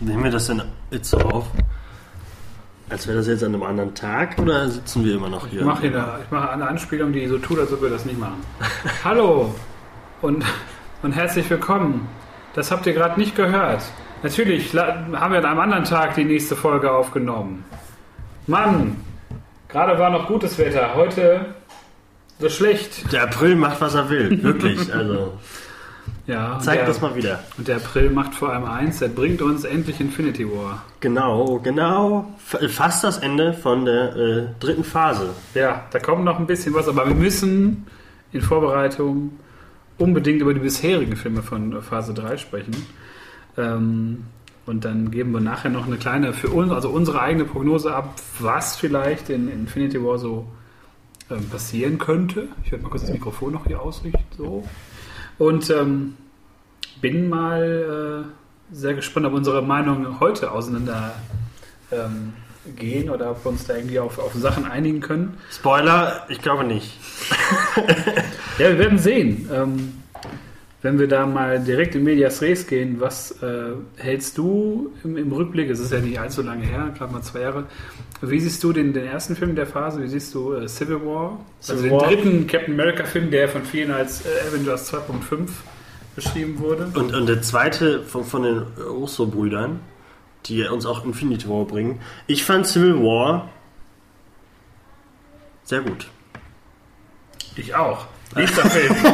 Nehmen wir das denn jetzt so auf? Als wäre das jetzt an einem anderen Tag oder sitzen wir immer noch hier? Ich mache eine, ich mache eine Anspielung, die so tut, als ob wir das nicht machen. Hallo und, und herzlich willkommen. Das habt ihr gerade nicht gehört. Natürlich haben wir an einem anderen Tag die nächste Folge aufgenommen. Mann, gerade war noch gutes Wetter, heute so schlecht. Der April macht, was er will. Wirklich. Also, Ja, der, das mal wieder. Und der April macht vor allem eins, der bringt uns endlich Infinity War. Genau, genau. F- Fast das Ende von der äh, dritten Phase. Ja, da kommt noch ein bisschen was, aber wir müssen in Vorbereitung unbedingt über die bisherigen Filme von Phase 3 sprechen. Ähm, und dann geben wir nachher noch eine kleine, für uns, also unsere eigene Prognose ab, was vielleicht in Infinity War so ähm, passieren könnte. Ich werde mal kurz das Mikrofon noch hier ausrichten. So. Und ähm, bin mal äh, sehr gespannt, ob unsere Meinungen heute auseinander ähm, gehen oder ob wir uns da irgendwie auf, auf Sachen einigen können. Spoiler, ich glaube nicht. Ja, wir werden sehen. Ähm, wenn wir da mal direkt in Medias Res gehen, was äh, hältst du im, im Rückblick? Es ist ja nicht allzu lange her, gerade mal zwei Jahre. Wie siehst du den, den ersten Film der Phase? Wie siehst du äh, Civil War? also Civil den War. dritten Captain America-Film, der von vielen als äh, Avengers 2.5 beschrieben wurde. Und, und der zweite von, von den Russo-Brüdern, die uns auch Infinity War bringen. Ich fand Civil War sehr gut. Ich auch. Nächster Film.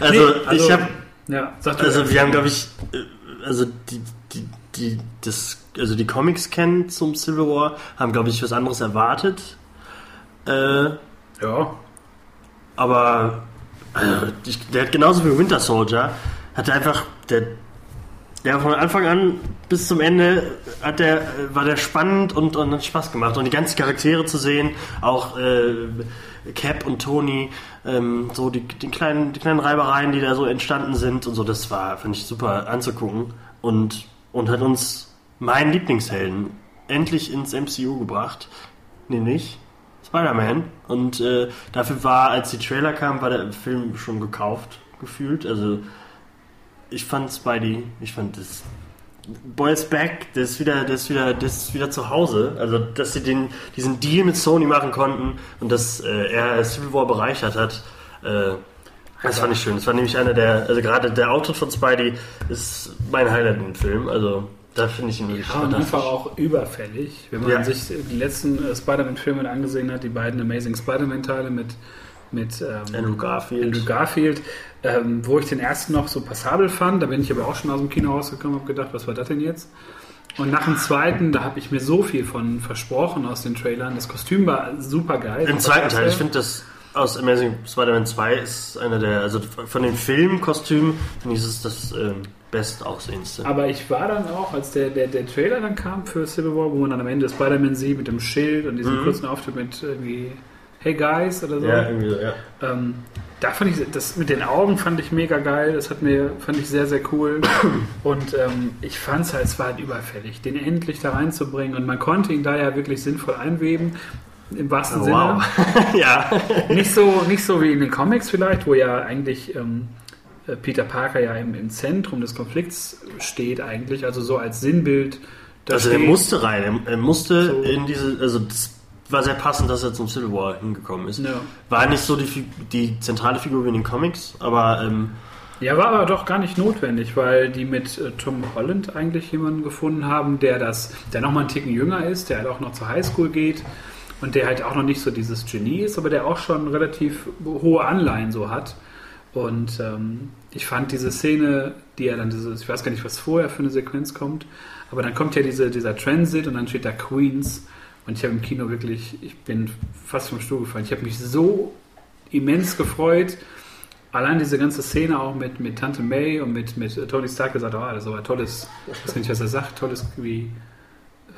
Also, Nee, also- ich habe ja, Also wir haben, glaube ich, äh, also die, die, die, das, also die Comics kennen zum Civil War, haben, glaube ich, was anderes erwartet. Äh, Ja, aber äh, ich, der hat genauso wie Winter Soldier, hat er einfach, der, der von Anfang an bis zum Ende hat der, war der spannend und, und hat Spaß gemacht. Und die ganzen Charaktere zu sehen, auch äh, Cap und Tony, ähm, so die, die, kleinen, die kleinen Reibereien, die da so entstanden sind und so, das war, fand ich super anzugucken. Und, und hat uns meinen Lieblingshelden endlich ins MCU gebracht, nämlich Spider-Man. Und äh, dafür war, als die Trailer kamen, war der Film schon gekauft, gefühlt. Also ich fand Spidey, ich fand das Boy is back, der ist wieder, der ist wieder, der ist wieder zu Hause. Also dass sie den, diesen Deal mit Sony machen konnten und dass äh, er Civil War bereichert hat, äh, das fand ich schön. Das war nämlich einer der, also gerade der Auftritt von Spidey ist mein Highlight im Film. Also da finde ich ihn wirklich Ja, und einfach auch überfällig. Wenn man Ja. sich die letzten äh, Spider-Man-Filme angesehen hat, die beiden Amazing Spider-Man-Teile mit, mit ähm, Andrew Garfield. Andrew Garfield, ähm, wo ich den ersten noch so passabel fand. Da bin ich aber auch schon aus dem Kino rausgekommen und habe gedacht, was war das denn jetzt? Und nach dem zweiten, da habe ich mir so viel von versprochen aus den Trailern. Das Kostüm war super geil. Im zweiten Teil, ich finde das aus Amazing Spider-Man 2 ist einer der, also von den Filmkostümen finde ich es das ähm, bestaussehendste. Aber ich war dann auch, als der, der, der Trailer dann kam für Civil War, wo man dann am Ende Spider-Man sieht mit dem Schild und diesem Mhm. kurzen Auftritt mit irgendwie Hey Guys oder so. Ja, irgendwie so, ja. Ähm, da fand ich das mit den Augen fand ich mega geil. Das hat mir fand ich sehr sehr cool. Und ähm, ich fand es halt, es war halt überfällig, den endlich da reinzubringen. Und man konnte ihn da ja wirklich sinnvoll einweben. Im wahrsten Sinne. Wow. ja. Nicht so, nicht so wie in den Comics vielleicht, wo ja eigentlich ähm, äh, Peter Parker ja im, im Zentrum des Konflikts steht eigentlich, also so als Sinnbild. Also er steht. musste rein, er, er musste So. in diese, also das war sehr passend, dass er zum Civil War hingekommen ist. Ja. War nicht so die, die zentrale Figur wie in den Comics, aber ähm, Ja, war aber doch gar nicht notwendig, weil die mit äh, Tom Holland eigentlich jemanden gefunden haben, der das, der noch mal einen Ticken jünger ist, der halt auch noch zur Highschool geht und der halt auch noch nicht so dieses Genie ist, aber der auch schon relativ hohe Anleihen so hat. Und ähm, ich fand diese Szene, die er dann, dieses, ich weiß gar nicht, was vorher für eine Sequenz kommt, aber dann kommt ja diese, dieser Transit und dann steht da Queens und ich habe im Kino wirklich, ich bin fast vom Stuhl gefallen. Ich habe mich so immens gefreut, allein diese ganze Szene auch mit, mit Tante May und mit, mit Tony Stark gesagt, oh, das ist aber tolles, ich weiß nicht, was er sagt, tolles wie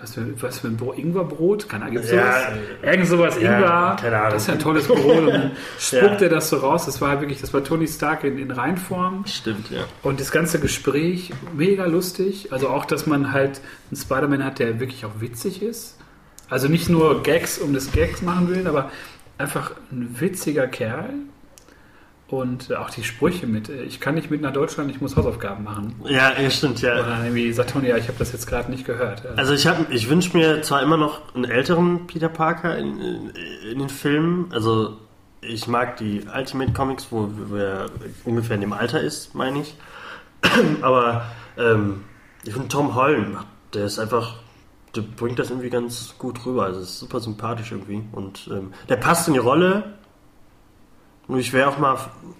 was für, was für ein Brot, Ingwerbrot? Keine Ahnung, gibt's Ja, sowas? Irgend sowas, ja, Ingwer, keine Ahnung. das ist ja ein tolles Brot und dann spuckt Ja. er das so raus, das war wirklich, das war Tony Stark in, in Reinform stimmt, ja. und das ganze Gespräch mega lustig, also auch, dass man halt einen Spider-Man hat, der wirklich auch witzig ist, also nicht nur Gags um des Gags machen will, aber einfach ein witziger Kerl Und auch die Sprüche mit, äh, ich kann nicht mit nach Deutschland, ich muss Hausaufgaben machen. Ja, stimmt, ja. Oder irgendwie sagt Tony, ja, ich habe das jetzt gerade nicht gehört. Also ich, hab- ich wünsche mir zwar immer noch einen älteren Peter Parker in, in, in den Filmen. Also ich mag die Ultimate Comics, wo, er ungefähr in dem Alter ist, meine ich. Aber ähm, ich finde Tom Holland, der ist einfach, bringt das irgendwie ganz gut rüber. Also ist super sympathisch irgendwie. Und ähm, der passt in die Rolle. Und ich wäre auch mal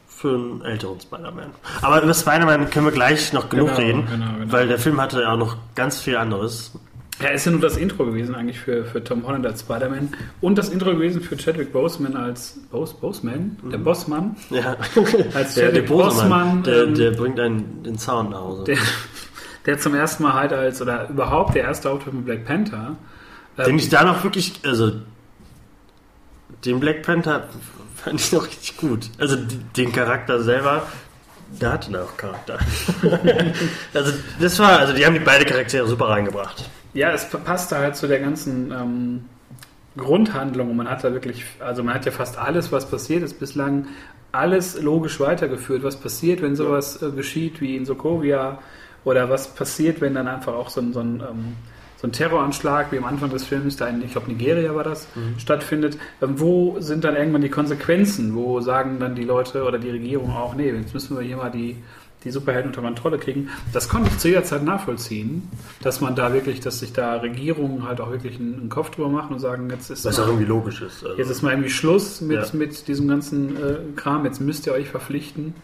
für einen älteren Spider-Man. Aber über Spider-Man können wir gleich noch genug Genau, reden, genau, genau. weil der Film hatte ja auch noch ganz viel anderes. Ja, ist ja nur das Intro gewesen eigentlich für, für Tom Holland als Spider-Man und das Intro gewesen für Chadwick Boseman als Bos, Boseman, der Bossmann, Ja, als der, der Bosemann, der, ähm, der bringt einen den Zaun nach Hause. der, der zum ersten Mal halt als, oder überhaupt der erste Auftritt mit Black Panther. ähm, den ich da noch wirklich, also den Black Panther fand ich noch richtig gut. Also den Charakter selber, der hatte da auch Charakter. also das war, also die haben die beide Charaktere super reingebracht. Ja, es passt halt zu der ganzen ähm, Grundhandlung und man hat da wirklich, also man hat ja fast alles, was passiert ist bislang, alles logisch weitergeführt. Was passiert, wenn sowas äh, geschieht wie in Sokovia oder was passiert, wenn dann einfach auch so ein, so ein, ähm, so ein Terroranschlag wie am Anfang des Films, da in, ich glaube Nigeria war das, stattfindet. Ähm, wo sind dann irgendwann die Konsequenzen? Wo sagen dann die Leute oder die Regierung auch, nee, jetzt müssen wir hier mal die die Superhelden unter Kontrolle kriegen. Das konnte ich zu jeder Zeit nachvollziehen, dass man da wirklich, dass sich da Regierungen halt auch wirklich einen, einen Kopf drüber machen und sagen, jetzt ist, Was auch irgendwie logisch ist. Also, jetzt ist mal irgendwie Schluss mit, Ja. mit diesem ganzen äh, Kram, jetzt müsst ihr euch verpflichten.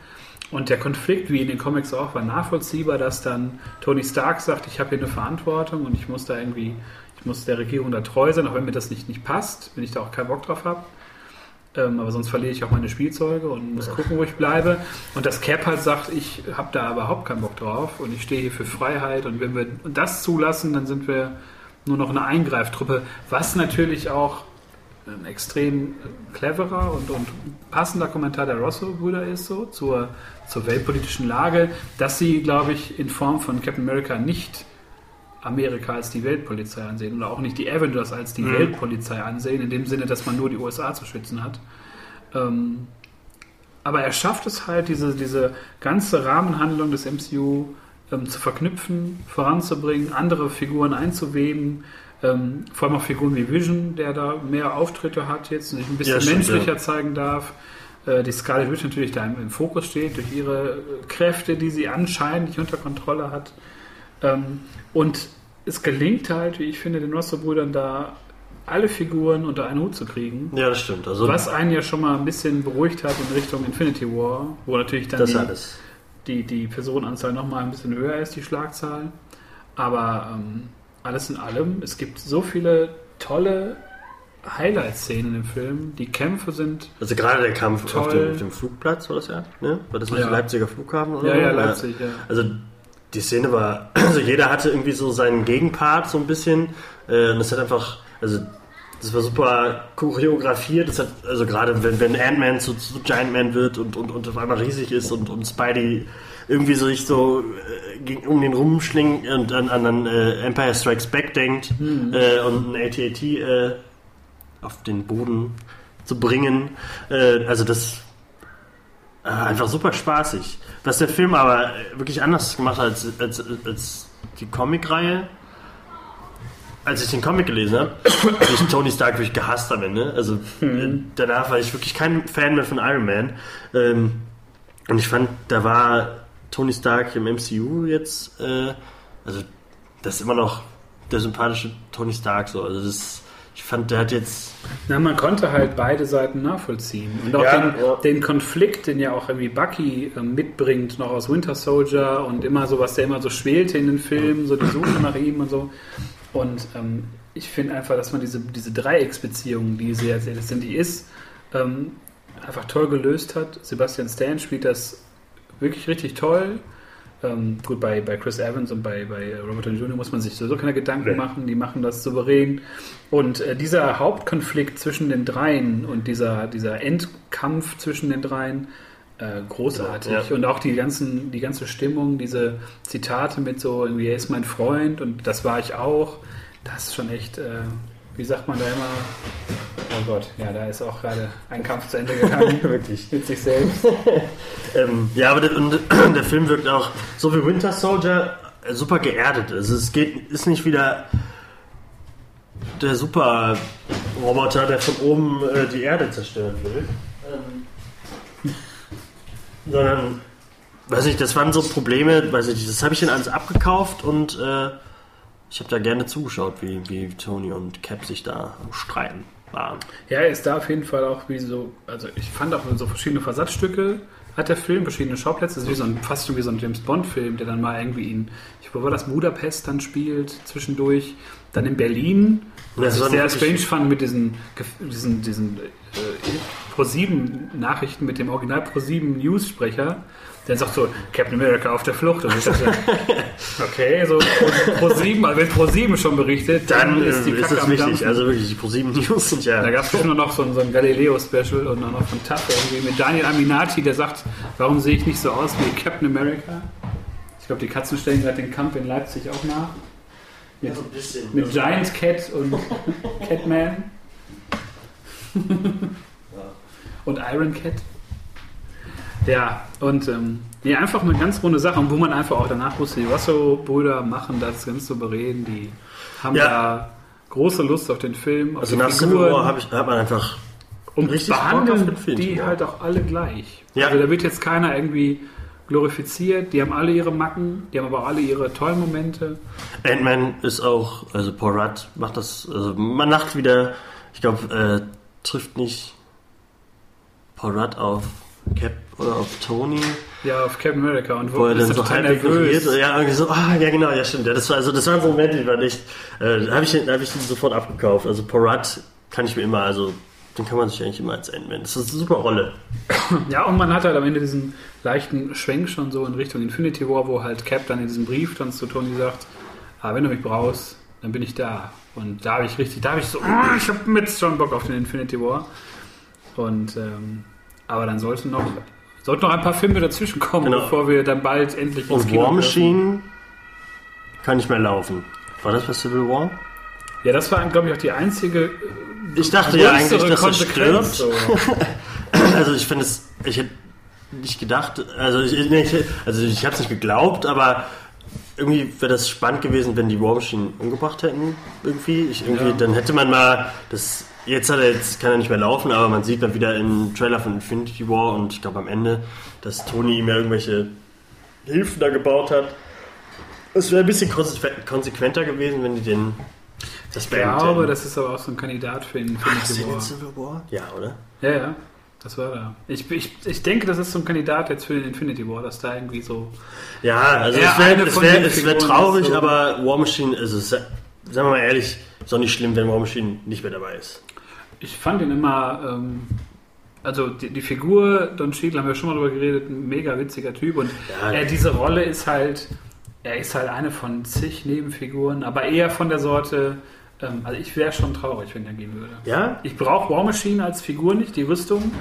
Und der Konflikt, wie in den Comics auch, war nachvollziehbar, dass dann Tony Stark sagt, ich habe hier eine Verantwortung und ich muss da irgendwie, ich muss der Regierung da treu sein, auch wenn mir das nicht, nicht passt, wenn ich da auch keinen Bock drauf habe. Ähm, aber sonst verliere ich auch meine Spielzeuge und muss gucken, wo ich bleibe. Und das Cap halt sagt, ich habe da überhaupt keinen Bock drauf und ich stehe hier für Freiheit. Und wenn wir das zulassen, dann sind wir nur noch eine Eingreiftruppe, was natürlich auch ein extrem cleverer und, und passender Kommentar der Rosso-Brüder ist, so zur, zur weltpolitischen Lage, dass sie, glaube ich, in Form von Captain America nicht Amerika als die Weltpolizei ansehen oder auch nicht die Avengers als die Mhm. Weltpolizei ansehen, in dem Sinne, dass man nur die USA zu schützen hat. Ähm, aber er schafft es halt, diese, diese ganze Rahmenhandlung des MCU ähm, zu verknüpfen, voranzubringen, andere Figuren einzuweben. Ähm, vor allem auch Figuren wie Vision, der da mehr Auftritte hat jetzt und sich ein bisschen Ja, menschlicher ja. zeigen darf. Äh, die Scarlet Witch natürlich da im, Fokus steht, durch ihre äh, Kräfte, die sie anscheinend nicht unter Kontrolle hat. Ähm, und es gelingt halt, wie ich finde, den Rosso-Brüdern da alle Figuren unter einen Hut zu kriegen. ja, das stimmt. Also Was einen ja schon mal ein bisschen beruhigt hat in Richtung Infinity War, wo natürlich dann die, alles. die, die Personenanzahl nochmal ein bisschen höher ist, die Schlagzahl. Aber ähm, alles in allem, es gibt so viele tolle Highlight-Szenen im Film. Die Kämpfe sind. Also gerade der Kampf auf dem, auf dem Flugplatz war das ja, ne? War das nicht Ja. Leipziger Flughafen oder Ja, so? ja, Leipzig, ja. Also die Szene war, also jeder hatte irgendwie so seinen Gegenpart so ein bisschen. Äh, und das hat einfach, also das war super choreografiert. Das hat, also gerade wenn, wenn Ant-Man zu, zu Giant Man wird und, und, und auf einmal riesig ist und, und Spidey irgendwie so sich so äh, um den rumschlingt und an, an, an äh, Empire Strikes Back denkt äh, und ein AT-AT äh, auf den Boden zu bringen. Äh, also das äh, einfach super spaßig. Was der Film aber wirklich anders gemacht hat als, als, als die Comicreihe. Als ich den Comic gelesen habe, habe ich Tony Stark wirklich gehasst am Ende. Also äh, danach war ich wirklich kein Fan mehr von Iron Man. Ähm, und ich fand, da war Tony Stark im MCU jetzt, äh, also das ist immer noch der sympathische Tony Stark so. Also das, ich fand, der hat jetzt Na, man konnte halt beide Seiten nachvollziehen. Und auch Ja, den, ja. den Konflikt, den ja auch irgendwie Bucky ähm, mitbringt, noch aus Winter Soldier und immer so, was der immer so schwelte in den Filmen, so die Suche nach ihm und so. Und ähm, ich finde einfach, dass man diese, diese Dreiecksbeziehung, die sehr, sehr letztendlich ist, ähm, einfach toll gelöst hat. Sebastian Stan spielt das wirklich richtig toll. Ähm, gut, bei, bei Chris Evans und bei, bei Robert Downey Jr. muss man sich sowieso keine Gedanken Nee. machen, die machen das souverän. Und äh, dieser Hauptkonflikt zwischen den dreien und dieser, dieser Endkampf zwischen den dreien, äh, großartig. Ja. Und auch die, ganzen, die ganze Stimmung, diese Zitate mit so, irgendwie, er ist mein Freund und das war ich auch, das ist schon echt, äh, wie sagt man da immer, Oh Gott, ja, da ist auch gerade ein Kampf zu Ende gegangen. Wirklich. Mit sich selbst. Ähm, ja, aber der, und, der Film wirkt auch so wie Winter Soldier äh, super geerdet. Also es geht, ist nicht wieder der super Roboter, der von oben äh, die Erde zerstören will. Ähm, sondern, weiß nicht, das waren so Probleme, weiß ich nicht, das habe ich dann alles abgekauft und äh, ich habe da gerne zugeschaut, wie, wie Tony und Cap sich da Streiten waren. Ja, er ist da auf jeden Fall auch wie so, also ich fand auch so verschiedene Versatzstücke hat der Film, verschiedene Schauplätze. Das ist wie so ein, fast schon wie so ein James Bond-Film, der dann mal irgendwie in, ich glaube, war das Budapest dann spielt, zwischendurch. Dann in Berlin, Das was ich sehr strange fand mit diesen, diesen, diesen äh, Pro7-Nachrichten mit dem Original Pro7-News-Sprecher. Der sagt so, Captain America auf der Flucht. Und ich dachte, okay, so Pro7, also wenn Pro7 schon berichtet, Dann ist die ist, ist Kacke das am wichtig. Dampfen. Also wirklich, die ProSieben News sind ja. Da gab es nur noch so ein, so ein Galileo-Special und dann noch von TAF irgendwie mit Daniel Aminati, der sagt, warum sehe ich nicht so aus wie Captain America? Ich glaube, die Katzen stellen gerade den Kampf in Leipzig auch nach. Mit, so ein bisschen. mit Giant Cat und Catman. Und Iron Cat. Ja, und ähm, nee, einfach eine ganz runde Sache, und wo man einfach auch danach wusste, die Russo-Brüder machen das ganz souverän, die haben Ja. da große Lust auf den Film, auf Also nach Civil. War hab ich, hat man einfach. Und Richtig behandeln Film, die ja. halt auch alle gleich. Ja. Also da wird jetzt keiner irgendwie glorifiziert. Die haben alle ihre Macken, die haben aber auch alle ihre tollen Momente. Ant-Man ist auch, also Paul Rudd macht das, also man lacht wieder, ich glaube, äh, trifft nicht Paul Rudd auf Cap oder auf Tony, Ja, auf Captain America. Und wo er ist dann so halb ignoriert. Ja, irgendwie so, ah, ja genau, ja stimmt. Ja, das war, also das waren so Momente, die waren echt, äh, da habe ich, hab ich den sofort abgekauft. Also Paul Rudd kann ich mir immer, also den kann man sich eigentlich immer als Ant-Man. Das ist eine super Rolle. Ja, und man hat halt am Ende diesen leichten Schwenk schon so in Richtung Infinity War, wo halt Cap dann in diesem Brief dann zu Tony sagt, ah, wenn du mich brauchst, dann bin ich da. Und da habe ich richtig, da habe ich so, oh, ich habe mit schon Bock auf den Infinity War. Und, ähm, aber dann sollten noch, sollten noch ein paar Filme dazwischen kommen, Genau. bevor wir dann bald endlich Und Kino War dürfen. Machine kann nicht mehr laufen. War das bei Civil War? Ja, das war, glaube ich, auch die einzige äh, Ich dachte ja eigentlich, dass er stirbt. so. Also ich finde es, ich hätte nicht gedacht, also ich, nee, ich, also ich habe es nicht geglaubt, aber irgendwie wäre das spannend gewesen, wenn die War Machine umgebracht hätten irgendwie. Ich irgendwie, Ja. dann hätte man mal das. Jetzt er jetzt kann er nicht mehr laufen, aber man sieht dann wieder im Trailer von Infinity War und ich glaube am Ende, dass Tony ihm ja irgendwelche Hilfen da gebaut hat. Es wäre ein bisschen konsequ- konsequenter gewesen, wenn die den das Ich glaube, hätten. das ist aber auch so ein Kandidat für Infinity denn in War. War? Ja, oder? Ja, ja, das war da. Ich, ich, ich denke, das ist so ein Kandidat jetzt für den Infinity War, dass da irgendwie so. Ja, also es wäre wär, den wär traurig, so- aber War Machine, also sagen wir mal ehrlich, ist auch nicht schlimm, wenn War Machine nicht mehr dabei ist. Ich fand ihn immer. Ähm, also die, die Figur Don Cheadle haben wir schon mal drüber geredet, ein mega witziger Typ und Ja. er, diese Rolle ist halt, er ist halt eine von zig Nebenfiguren, aber eher von der Sorte, ähm, also ich wäre schon traurig, wenn er gehen würde. Ja? Ich brauche War Machine als Figur nicht, die Rüstung,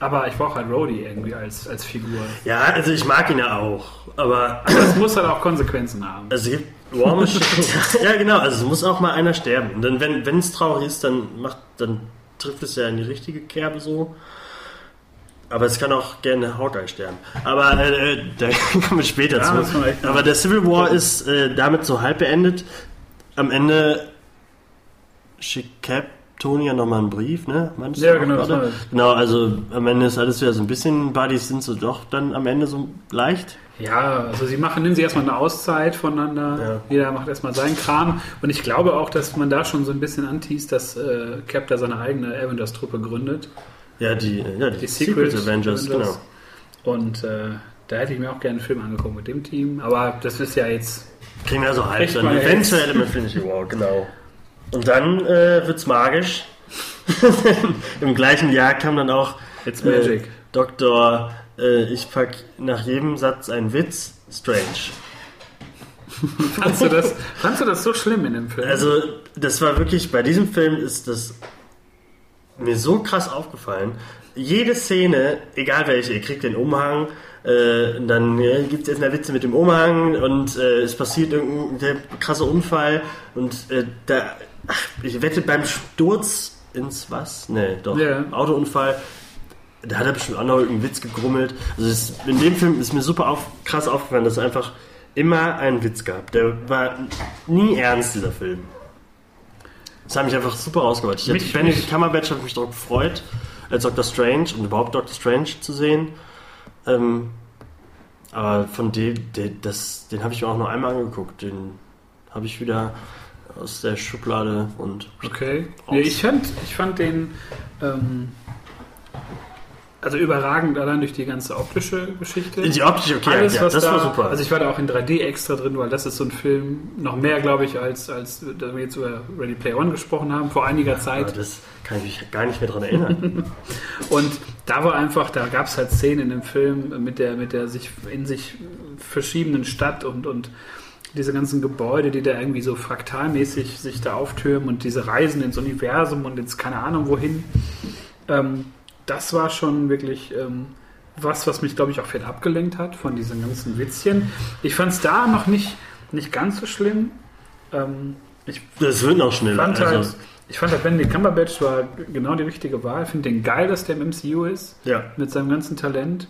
aber ich brauche halt Rhodey irgendwie als, als Figur. Ja, also ich mag ihn ja auch, aber Aber es muss halt auch Konsequenzen haben. also es gibt War Machine, ja genau, also es muss auch mal einer sterben. Und dann, wenn es traurig ist, dann macht, dann trifft es ja in die richtige Kerbe so. Aber es kann auch gerne Hawkeye sterben. Aber äh, da kommen wir später Ja, zu. Aber der Civil War ist äh, damit so halb beendet. Am Ende schickt Cap Tony ja nochmal einen Brief, ne? Meinst Ja, genau, das. Genau, also am Ende ist alles wieder so ein bisschen, Buddies sind so doch dann am Ende so leicht. Ja, also sie machen, nehmen sie erstmal eine Auszeit voneinander. Ja. Jeder macht erstmal seinen Kram. Und ich glaube auch, dass man da schon so ein bisschen anteast, dass äh, Cap da seine eigene Avengers-Truppe gründet. Ja, die, äh, ja, die, Die Secret, Secret Avengers, Avengers. genau. Und äh, da hätte ich mir auch gerne einen Film angeguckt mit dem Team. Aber das ist ja jetzt. Kriegen wir so halb dann. Eventuell im Infinity War, genau. Und dann äh, wird's magisch. Im gleichen Jahr kam dann auch It's äh, Magic. Doktor, äh, ich pack nach jedem Satz einen Witz, Strange. Fandst du, das, fandst du das so schlimm in dem Film? Also, das war wirklich, bei diesem Film ist das mir so krass aufgefallen. Jede Szene, egal welche, ihr kriegt den Umhang, äh, dann äh, gibt es erstmal Witze mit dem Umhang und äh, es passiert irgendein der krasse Unfall und äh, da, ich wette, beim Sturz ins was? Nee, doch. Ja. Autounfall. Da hat er bestimmt auch noch irgendeinen Witz gegrummelt. Also es, in dem Film ist mir super auf, krass aufgefallen, dass er einfach immer einen Witz gab. Der war nie ernst, dieser Film. Das hat mich einfach super rausgeholt. Ich Mich- mich, Benedict Cumberbatch hat mich darauf gefreut, als Doctor Strange und überhaupt Doctor Strange zu sehen. Ähm, aber von dem, den, das, den habe ich mir auch nur einmal angeguckt. Den habe ich wieder aus der Schublade und Okay. Nee, ich, fand, ich fand den ähm, also überragend allein durch die ganze optische Geschichte. die optische, okay, Alles, ja, was das da, war super. Also ich war da auch in 3D extra drin, weil das ist so ein Film, noch mehr, glaube ich, als, als da wir jetzt über Ready Player One gesprochen haben, vor einiger Zeit. das kann ich mich gar nicht mehr dran erinnern. Und da war einfach, da gab es halt Szenen in dem Film mit der, mit der sich in sich verschiebenden Stadt und, und diese ganzen Gebäude, die da irgendwie so fraktalmäßig sich da auftürmen und diese Reisen ins Universum und ins keine Ahnung wohin. Ähm, das war schon wirklich ähm, was, was mich, glaube ich, auch viel abgelenkt hat von diesen ganzen Witzchen. Ich fand es da noch nicht, nicht ganz so schlimm. Ähm, ich das wird noch schneller. fand Also, halt, ich fand halt Benedict Cumberbatch war genau die richtige Wahl. Ich finde den geil, dass der im MCU ist, ja. mit seinem ganzen Talent.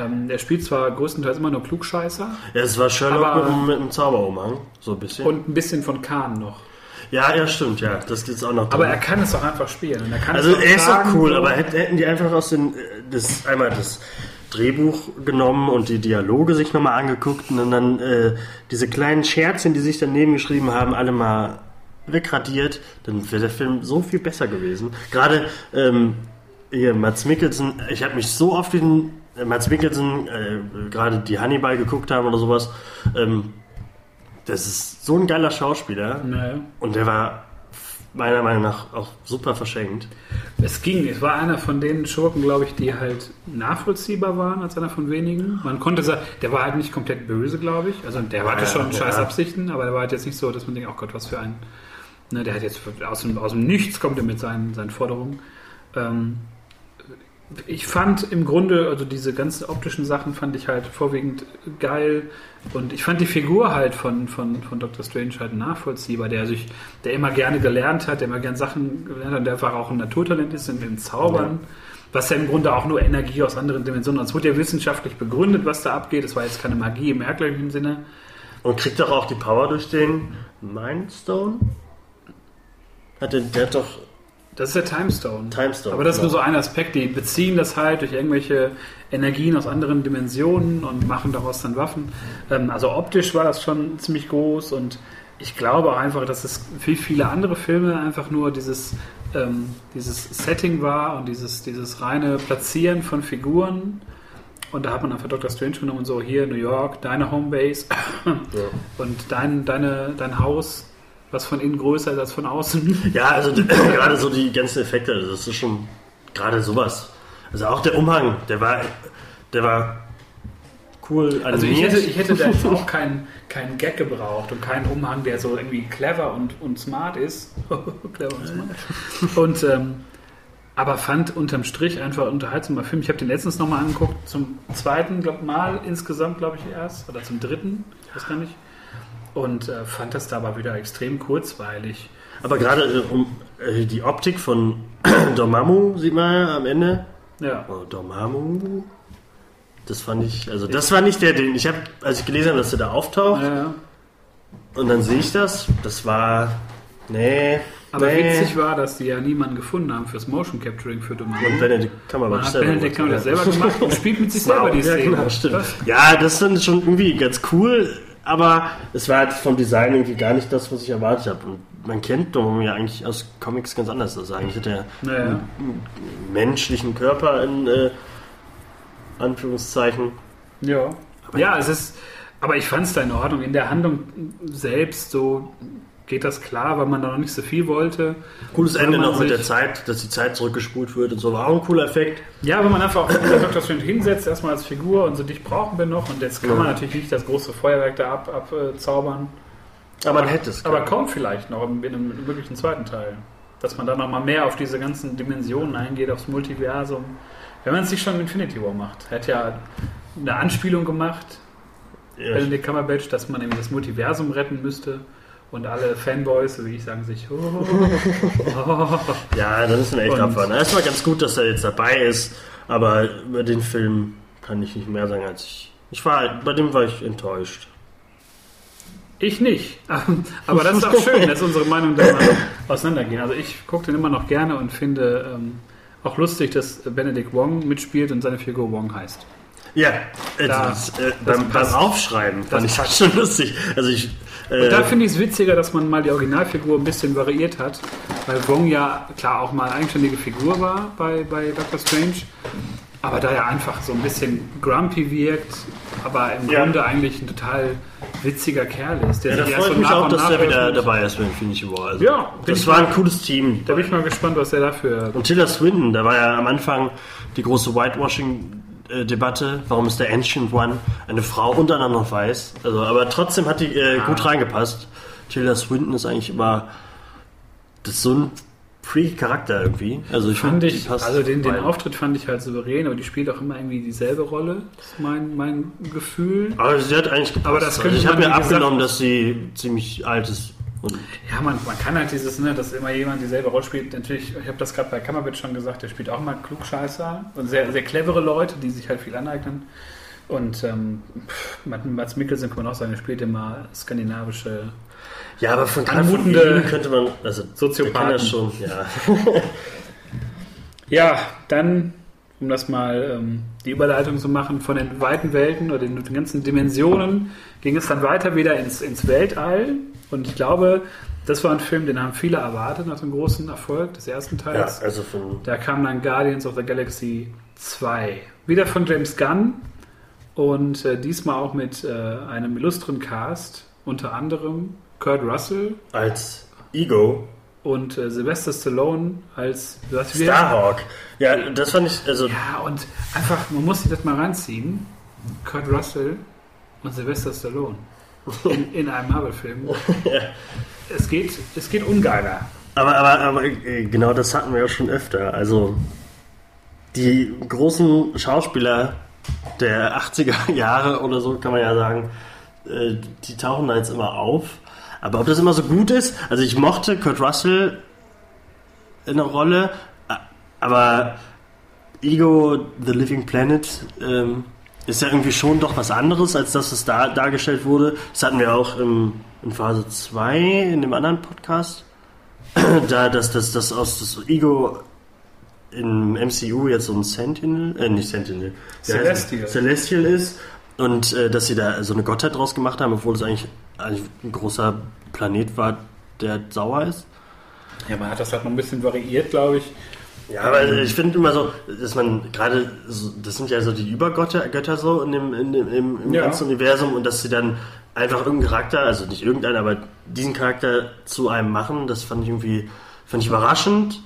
Ähm, er spielt zwar größtenteils immer nur Klugscheißer ja, es war Sherlock Aber- mit, einem- mit einem Zauberumhang, so ein bisschen. und ein bisschen von Khan noch. ja, ja, stimmt, ja, das gibt's auch noch. Aber drin. er kann es auch einfach spielen. Er kann Also auch er ist doch tragen, cool, so. aber hätt- hätten die einfach aus den, äh, das, einmal das Drehbuch genommen und die Dialoge sich nochmal angeguckt und dann äh, diese kleinen Scherzchen, die sich daneben geschrieben haben, alle mal wegradiert, dann wäre der Film so viel besser gewesen. Gerade ähm, hier Mats Mikkelsen, ich habe mich so oft den Mats Mikkelsen, äh, gerade die Hannibal geguckt haben oder sowas, ähm, das ist so ein geiler Schauspieler Naja. und der war meiner Meinung nach auch super verschenkt. Es ging. Es war einer von den Schurken, glaube ich, die halt nachvollziehbar waren als einer von wenigen. Man konnte sagen, der war halt nicht komplett böse, glaube ich. Also der hatte Ja, schon ja. scheiß Absichten, aber der war halt jetzt nicht so, dass man denkt, oh Gott, was für ein. Ne, der hat jetzt aus dem, aus dem Nichts kommt er mit seinen, seinen Forderungen. Ähm, ich fand im Grunde, also diese ganzen optischen Sachen fand ich halt vorwiegend geil. Und ich fand die Figur halt von, von, von Dr. Strange halt nachvollziehbar, der sich, der immer gerne gelernt hat, der immer gerne Sachen gelernt hat und der einfach auch ein Naturtalent ist in dem Zaubern. Was ja im Grunde auch nur Energie aus anderen Dimensionen. Es wurde ja wissenschaftlich begründet, was da abgeht. Es war jetzt keine Magie im herkömmlichen Sinne. Und kriegt doch auch die Power durch den Mindstone? Hat der, der hat doch Das ist der Timestone. Timestone. Aber das ist nur genau. so ein Aspekt, die beziehen das halt durch irgendwelche Energien aus anderen Dimensionen und machen daraus dann Waffen. Ähm, also optisch war das schon ziemlich groß und ich glaube auch einfach, dass es wie viele andere Filme einfach nur dieses, ähm, dieses Setting war und dieses, dieses reine Platzieren von Figuren. Und da hat man einfach Dr. Strange genommen und so, hier New York, deine Homebase Ja. und dein, deine, dein Haus, was von innen größer ist als von außen. Ja, also gerade so die ganzen Effekte, also das ist schon gerade sowas. Also auch der Umhang, der war, der war cool Also ich hätte, ich hätte da jetzt auch keinen keinen Gag gebraucht und keinen Umhang, der so irgendwie clever und, und smart ist. clever und smart. Und, ähm, aber fand unterm Strich einfach ein unterhaltsamer Film. Ich habe den letztens nochmal angeguckt, zum zweiten glaub, Mal insgesamt, glaube ich, erst. Oder zum dritten, ich weiß gar nicht. Und äh, fand das da aber wieder extrem kurzweilig. Aber gerade äh, um, äh, die Optik von Dormammu sieht man ja am Ende. Ja. Oh, Dormammu. Das fand ich, also das war nicht der, den ich habe, als ich gelesen habe, dass der da auftaucht ja, ja. und dann sehe ich das, das war, nee, Aber nee. witzig war, dass die ja niemanden gefunden haben fürs Motion Capturing für Domino. Und Benedict Man Cumberbatch hat selber Benedict gemacht, Cumberbatch ja. selber gemacht und spielt mit sich selber Wow, die ja, Szene. genau, stimmt. Das- Ja, das sind schon irgendwie ganz cool, aber es war halt vom Design irgendwie gar nicht das, was ich erwartet habe. Und man kennt Dormammu ja eigentlich aus Comics ganz anders. Also eigentlich hat er Naja. einen menschlichen Körper in äh, Anführungszeichen. Ja. ja, es ist, aber ich fand es da in Ordnung. In der Handlung selbst so geht das klar, weil man da noch nicht so viel wollte. Cooles Ende noch mit der Zeit, dass die Zeit zurückgespult wird und so. War auch ein cooler Effekt. Ja, wenn man einfach auf Dr. Strange hinsetzt, erstmal als Figur und so, dich brauchen wir noch. Und jetzt kann Ja. man natürlich nicht das große Feuerwerk da abzaubern. Ab, äh. Aber man hätte es. aber kommt vielleicht noch in, in einem möglichen zweiten Teil. Dass man da nochmal mehr auf diese ganzen Dimensionen eingeht, aufs Multiversum. Wenn man es sich schon in Infinity War macht. Hat ja eine Anspielung gemacht, Ja, Benedict Cumberbatch, dass man eben das Multiversum retten müsste. Und alle Fanboys, so wie ich, sagen sich, oh, oh. Ja, dann ist man echt Und- abfahren. Erstmal ganz gut, dass er jetzt dabei ist, aber über den Film kann ich nicht mehr sagen als ich. Ich war, bei dem war ich enttäuscht. Ich nicht. Aber das ist auch schön, dass unsere Meinungen da mal auseinandergehen. Also ich gucke den immer noch gerne und finde ähm, auch lustig, dass Benedict Wong mitspielt und seine Figur Wong heißt. Ja, Da- das, äh, das beim, beim. Aufschreiben fand ich das schon lustig. Also ich, äh, Und da finde ich es witziger, dass man mal die Originalfigur ein bisschen variiert hat, weil Wong ja klar auch mal eine eigenständige Figur war bei, bei Doctor Strange, aber da er einfach so ein bisschen grumpy wirkt, aber im Ja. Grunde eigentlich ein total witziger Kerl ist. Der ja, da ich so mich auch, dass der wieder dabei ist bei Infinity War. Also, Ja, das ich war ein cooles Team. Da bin ich mal gespannt, was er dafür. Und Tilda Swinton, da war ja am Anfang die große Whitewashing-Debatte. Warum ist der Ancient One eine Frau und dann noch weiß? Also, aber trotzdem hat die äh, gut reingepasst. Tilda Swinton ist eigentlich immer das ist so ein freaky Charakter irgendwie. Also ich Fand finde, ich, also den, den Auftritt fand ich halt souverän, aber die spielt auch immer irgendwie dieselbe Rolle. Das ist mein, mein Gefühl. Aber sie hat eigentlich gepasst. Aber das also ich habe mir abgenommen, dass sie ziemlich alt ist. Und Ja, man, man kann halt dieses, ne, dass immer jemand dieselbe Rolle spielt. Natürlich, ich habe das gerade bei Kammerbild schon gesagt, der spielt auch mal Klugscheißer und sehr, sehr clevere Leute, die sich halt viel aneignen. Und ähm, Mats Mikkelsen kann man auch sagen, er spielt immer skandinavische. ja, aber von Anmutende könnte man, also Soziopathen. der kann das schon, ja. Ja, dann, um das mal ähm, die Überleitung zu machen, von den weiten Welten oder den, den ganzen Dimensionen ging es dann weiter wieder ins, ins Weltall. Und ich glaube, das war ein Film, den haben viele erwartet nach dem großen Erfolg des ersten ja, Teils. also von Da kam dann Guardians of the Galaxy 2. Wieder von James Gunn und äh, diesmal auch mit äh, einem illustren Cast, unter anderem Kurt Russell als Ego und äh, Sylvester Stallone als Starhawk. Ja, das fand ich, also Ja, und einfach, man muss sich das mal ranziehen. Kurt Russell und Sylvester Stallone in, in einem Marvel-Film. Es geht, es geht ungeiler. Aber, aber, aber äh, genau das hatten wir ja schon öfter. Also die großen Schauspieler der 80er Jahre oder so, kann man ja sagen, äh, die tauchen da jetzt immer auf. Aber ob das immer so gut ist, also ich mochte Kurt Russell in der Rolle, aber Ego, The Living Planet, ähm, ist ja irgendwie schon doch was anderes, als dass es da dargestellt wurde. Das hatten wir auch im, in Phase 2 in dem anderen Podcast da dass das, das aus das Ego im MCU jetzt so ein Sentinel, äh, nicht Sentinel? Celestial. Celestial ist und äh, dass sie da so eine Gottheit draus gemacht haben, obwohl es eigentlich, eigentlich ein großer Planet war, der sauer ist. Ja, man hat das halt noch ein bisschen variiert, glaube ich. Ja, aber ich finde immer so, dass man gerade, so, das sind ja so die Übergötter Götter so in dem, in dem, im, im Ja. ganzen Universum und dass sie dann einfach irgendeinen Charakter, also nicht irgendeinen, aber diesen Charakter zu einem machen, das fand ich irgendwie, fand ich überraschend.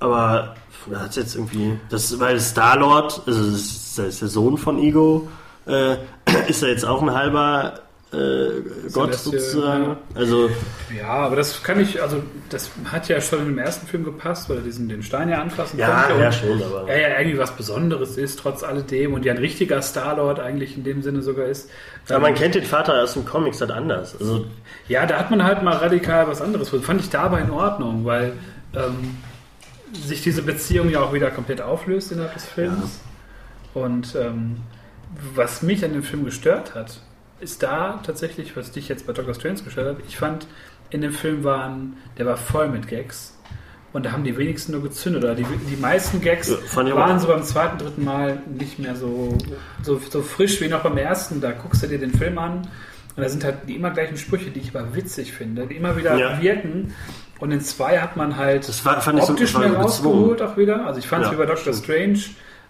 Aber da hat jetzt irgendwie, das, weil Star-Lord, also das ist der Sohn von Ego, äh, ist er jetzt auch ein halber äh, Gott sozusagen. ja. Also, Ja, aber das kann ich, also das hat ja schon im ersten Film gepasst, weil er diesen den Stein ja anfassen ja, konnte. ja schon, aber. Er ja irgendwie was Besonderes ist, trotz alledem, und ja ein richtiger Star-Lord eigentlich in dem Sinne sogar ist. Aber man kennt den Vater aus den Comics halt anders. Also, Ja, da hat man halt mal radikal was anderes. Fand ich dabei in Ordnung, weil ähm, sich diese Beziehung ja auch wieder komplett auflöst innerhalb des Films. Und ähm, was mich an dem Film gestört hat, ist da tatsächlich, was dich jetzt bei Doctor Strange gestört hat. Ich fand, in dem Film waren, der war voll mit Gags. Und da haben die wenigsten nur gezündet. Oder die, die meisten Gags Ja, ich waren so beim zweiten, dritten Mal nicht mehr so, so, so frisch wie noch beim ersten. Da guckst du dir den Film an und da sind halt die immer gleichen Sprüche, die ich aber witzig finde, die immer wieder Ja. wirken. Und in zwei hat man halt Das war, fand ich so optisch das war mehr rausgeholt auch wieder. Also ich fand es Ja, wie bei Doctor. Strange,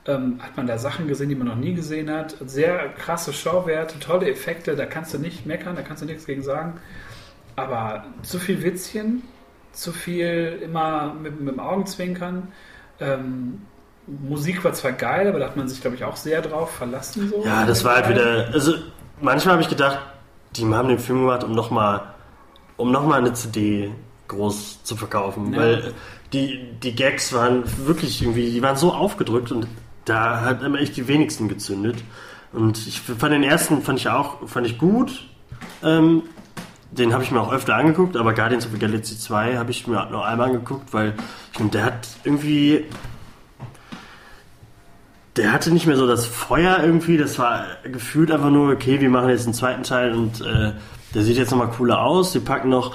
ähm, hat man da Sachen gesehen, die man noch nie gesehen hat. Sehr krasse Schauwerte, tolle Effekte, da kannst du nicht meckern, da kannst du nichts gegen sagen. Aber zu viel Witzchen, zu viel immer mit, mit dem Augenzwinkern. Ähm, Musik war zwar geil, aber da hat man sich, glaube ich, auch sehr drauf verlassen. So. Ja, das war halt wieder. Also, manchmal habe ich gedacht, die haben den Film gemacht, um nochmal um noch mal eine CD groß zu verkaufen. Ja. Weil die, die Gags waren wirklich irgendwie, die waren so aufgedrückt und da hat immer echt die wenigsten gezündet. Und ich fand den ersten fand ich auch fand ich gut. Ähm, den habe ich mir auch öfter angeguckt, aber Guardians of the Galaxy 2 habe ich mir noch einmal angeguckt, weil ich finde, der hat irgendwie. Der hatte nicht mehr so das Feuer irgendwie, das war gefühlt einfach nur, okay, wir machen jetzt einen zweiten Teil und äh, der sieht jetzt nochmal cooler aus. Wir packen noch,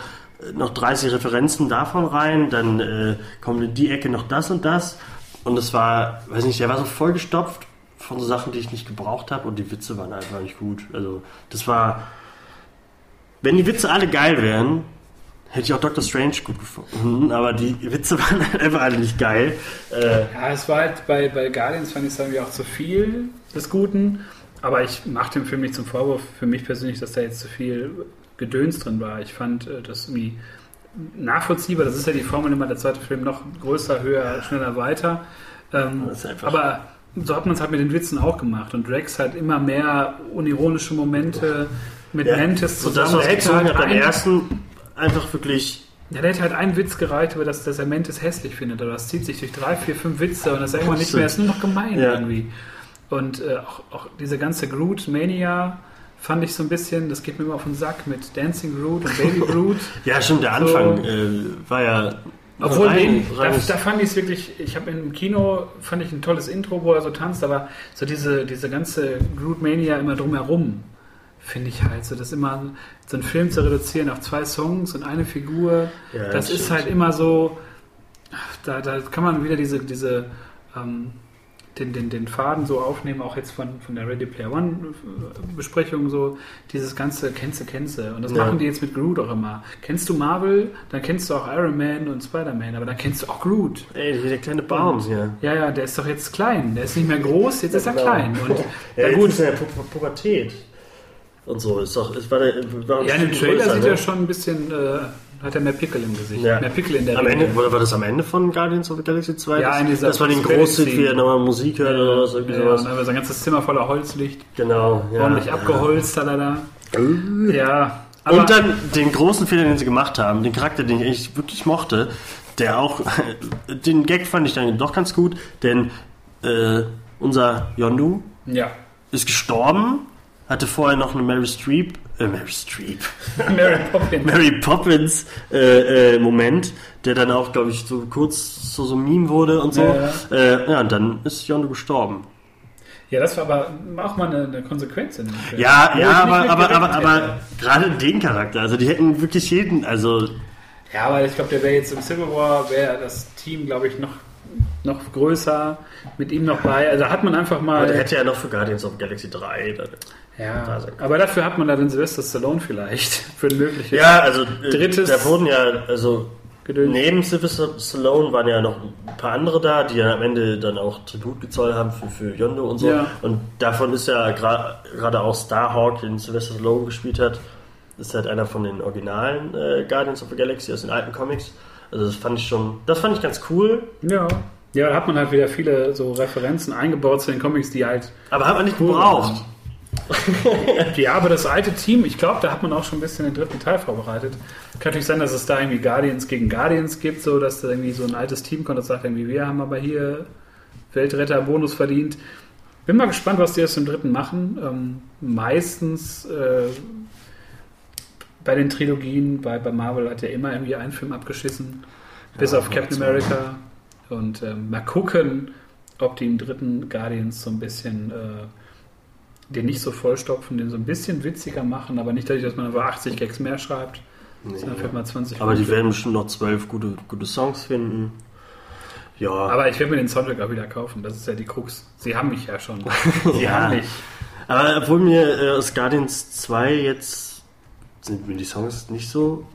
noch 30 Referenzen davon rein, dann äh, kommt in die Ecke noch das und das. Und es war, weiß nicht, der war so vollgestopft von so Sachen, die ich nicht gebraucht habe und die Witze waren einfach nicht gut. Also, das war. Wenn die Witze alle geil wären, hätte ich auch Doctor Strange gut gefunden, aber die Witze waren einfach alle nicht geil. Äh, ja, es war halt bei, bei Guardians, fand ich es irgendwie auch zu viel des Guten. Aber ich mache dem Film nicht zum Vorwurf, für mich persönlich, dass da jetzt zu viel Gedöns drin war. Ich fand äh, das irgendwie nachvollziehbar. Das ist ja die Formel immer, der zweite Film noch größer, höher, schneller, weiter. Ähm, aber so hat man es halt mit den Witzen auch gemacht. Und Drax hat immer mehr unironische Momente mit ja, Mantis zusammen. So das, was halt beim ersten einfach wirklich ja, der hätte halt einen Witz gereicht, aber dass, dass er Mantis hässlich findet. Aber das zieht sich durch drei, vier, fünf Witze und das ist irgendwann nicht mehr, ist nur noch gemein ja. irgendwie. Und äh, auch, auch, diese ganze Groot-Mania fand ich so ein bisschen, das geht mir immer auf den Sack mit Dancing Groot und Baby Groot. ja, stimmt, der Anfang so. äh, war ja. Obwohl, rein, den, da, da, fand ich es wirklich, ich habe im Kino, fand ich ein tolles Intro, wo er so tanzt, aber so diese, diese ganze Groot-Mania immer drumherum, finde ich halt so, das immer so einen Film zu reduzieren auf zwei Songs und eine Figur, ja, das, das ist halt immer so, da, da kann man wieder diese, diese ähm, den, den, den Faden so aufnehmen, auch jetzt von, von der Ready Player One äh, Besprechung, so dieses ganze Kennste, Kennste. Und das ja. machen die jetzt mit Groot auch immer. Kennst du Marvel, dann kennst du auch Iron Man und Spider-Man, aber dann kennst du auch Groot. Ey, der kleine Baum hier. Ja, ja, der ist doch jetzt klein. Der ist nicht mehr groß, jetzt ist er genau. klein. Und, ja, ja gut. ist er ja Pu Pubertät. Und so, ist doch, ist, war der, war ja, dem Trailer größer, sieht ne? er schon ein bisschen äh, hat er mehr Pickel im Gesicht. Ja. Mehr Pickel in der am Ende, War das am Ende von Guardians of the Galaxy 2? Ja, in dieser Das war den großen, wie er nochmal Musik hört ja, oder was, irgendwie ja, sowas. Ja, sein ganzes Zimmer voller Holzlicht. Genau. Ja, Ordentlich ja. abgeholzt, da, da. Ja. Aber und dann den großen Fehler, den sie gemacht haben, den Charakter, den ich wirklich mochte, der auch, den Gag fand ich dann doch ganz gut, denn äh, unser Yondu ja. ist gestorben, hatte vorher noch eine Mary Streep äh, Mary Streep. Mary Poppins. Mary Poppins äh, äh, Moment, der dann auch, glaube ich, so kurz so, so ein Meme wurde und so. Ja, ja. Äh, ja und dann ist Yondu gestorben. Ja, das war aber auch mal eine, eine Konsequenz in dem Film. Ja, ja, aber, aber, aber, aber gerade den Charakter, also die hätten wirklich jeden, also. Ja, aber ich glaube, der wäre jetzt im Civil War, wäre das Team, glaube ich, noch, noch größer, mit ihm noch bei. Also hat man einfach mal. Aber der hätte ja noch für Guardians of Galaxy 3. Ja, aber dafür hat man da den Sylvester Stallone vielleicht für ein mögliches Ja, also äh, drittes. Da wurden ja, also Gedöns. neben Sylvester Stallone waren ja noch ein paar andere da, die ja am Ende dann auch Tribut gezollt haben für, für Yondo und so. Ja. Und davon ist ja gerade auch Starhawk, den Sylvester Stallone gespielt hat, ist halt einer von den originalen äh, Guardians of the Galaxy aus den alten Comics. Also das fand ich schon, das fand ich ganz cool. Ja. Ja, da hat man halt wieder viele so Referenzen eingebaut zu den Comics, die halt. Aber hat man nicht gebraucht. Ja, aber das alte Team, ich glaube, da hat man auch schon ein bisschen den dritten Teil vorbereitet. Kann natürlich sein, dass es da irgendwie Guardians gegen Guardians gibt, so dass da irgendwie so ein altes Team kommt und sagt irgendwie, wir haben aber hier Weltretter-Bonus verdient. Bin mal gespannt, was die jetzt im dritten machen. Ähm, meistens äh, bei den Trilogien, bei, bei Marvel hat ja immer irgendwie ein Film abgeschissen, bis ja, auf Captain America. Und ähm, mal gucken, ob die im dritten Guardians so ein bisschen äh, den nicht so vollstopfen, den so ein bisschen witziger machen, aber nicht dadurch, dass man über 80 Gags mehr schreibt. Nee, sondern mal 20 aber die werden bestimmt noch zwölf gute, gute Songs finden. Ja. Aber ich werde mir den Soundtrack auch wieder kaufen. Das ist ja die Krux. Sie haben mich ja schon. Sie ja. haben mich. Aber obwohl mir äh, aus Guardians 2 jetzt sind mir die Songs nicht so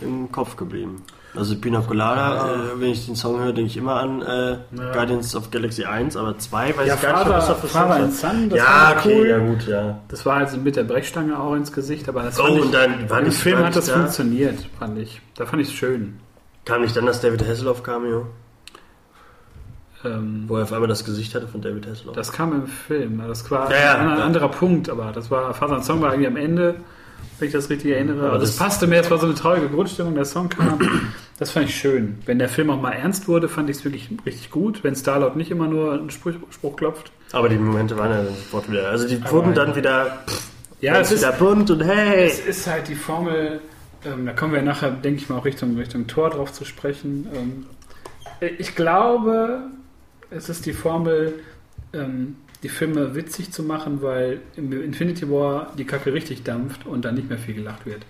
im Kopf geblieben. Also Pina Colada, ja. äh, wenn ich den Song höre, denke ich immer an äh, ja. Guardians of Galaxy 1, aber 2 weiß ja, ich gar nicht, was das für Father Son, das ja, okay, cool. ja gut, ja. Das war also mit der Brechstange auch ins Gesicht, aber das oh, fand und dann war im Film hat das da? funktioniert, fand ich. Da fand ich es schön. Kam nicht dann das David Hasselhoff Cameo? Ähm, Wo er auf einmal das Gesicht hatte von David Hasselhoff. Das kam im Film. Das war ja, ein anderer Punkt, aber das war Father Song war irgendwie am Ende wenn ich das richtig erinnere. Aber also das, passte mehr, es war so eine traurige Grundstimmung, der Song kam. Das fand ich schön. Wenn der Film auch mal ernst wurde, fand ich es wirklich richtig gut. Wenn Starlord nicht immer nur einen Spruch, Spruch klopft. Aber die Momente waren ja sofort wieder. Also die Aber wurden dann wieder. Pff, ja, es ist wieder bunt und hey. Es ist halt die Formel Ähm, da kommen wir nachher, denke ich mal, auch Richtung, Richtung Tor drauf zu sprechen. Ähm, ich glaube, es ist die Formel, ähm, die Filme witzig zu machen, weil im Infinity War die Kacke richtig dampft und dann nicht mehr viel gelacht wird.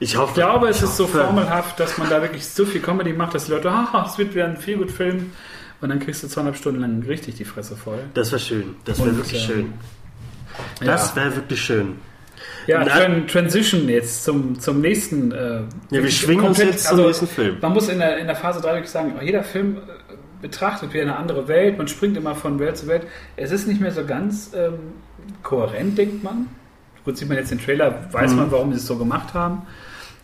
Ich hoffe. Ich glaube, es ich ist so hoffe. formelhaft, dass man da wirklich so viel Comedy macht, dass die Leute, haha, es wird wieder ein viel gut Film. Und dann kriegst du zweieinhalb Stunden lang richtig die Fresse voll. Das wäre schön. Das wäre wirklich ähm, schön. Das ja, wäre wirklich schön. ja Tran Transition jetzt zum, zum nächsten. Äh, Ja, wir schwingen uns komplett- jetzt zum also, nächsten Film. Man muss in der, in der Phase 3 wirklich sagen, jeder Film äh, betrachtet wie eine andere Welt, man springt immer von Welt zu Welt. Es ist nicht mehr so ganz ähm, kohärent, denkt man. Gut, sieht man jetzt den Trailer, weiß Mhm. man, warum sie es so gemacht haben.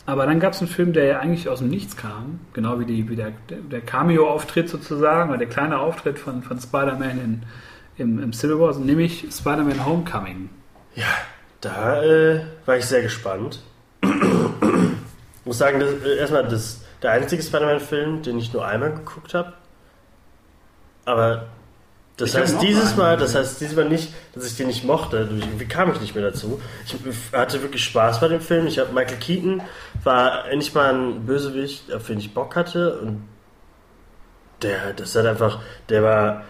Aber dann gab es einen Film, der ja eigentlich aus dem Nichts kam, genau wie, die, wie der, der Cameo-Auftritt sozusagen, oder der kleine Auftritt von, von Spider-Man in, im, im Civil War, nämlich Spider-Man Homecoming. Ja, da äh, war ich sehr gespannt. muss sagen, das, äh, erstmal das der einzige Spider-Man-Film, den ich nur einmal geguckt habe. Aber das Ich heißt dieses Mal, das heißt dieses Mal nicht, dass ich den nicht mochte. Wie kam ich nicht mehr dazu? Ich hatte wirklich Spaß bei dem Film. Ich habe Michael Keaton war endlich mal ein Bösewicht, auf den ich Bock hatte und der, das hat einfach, der war,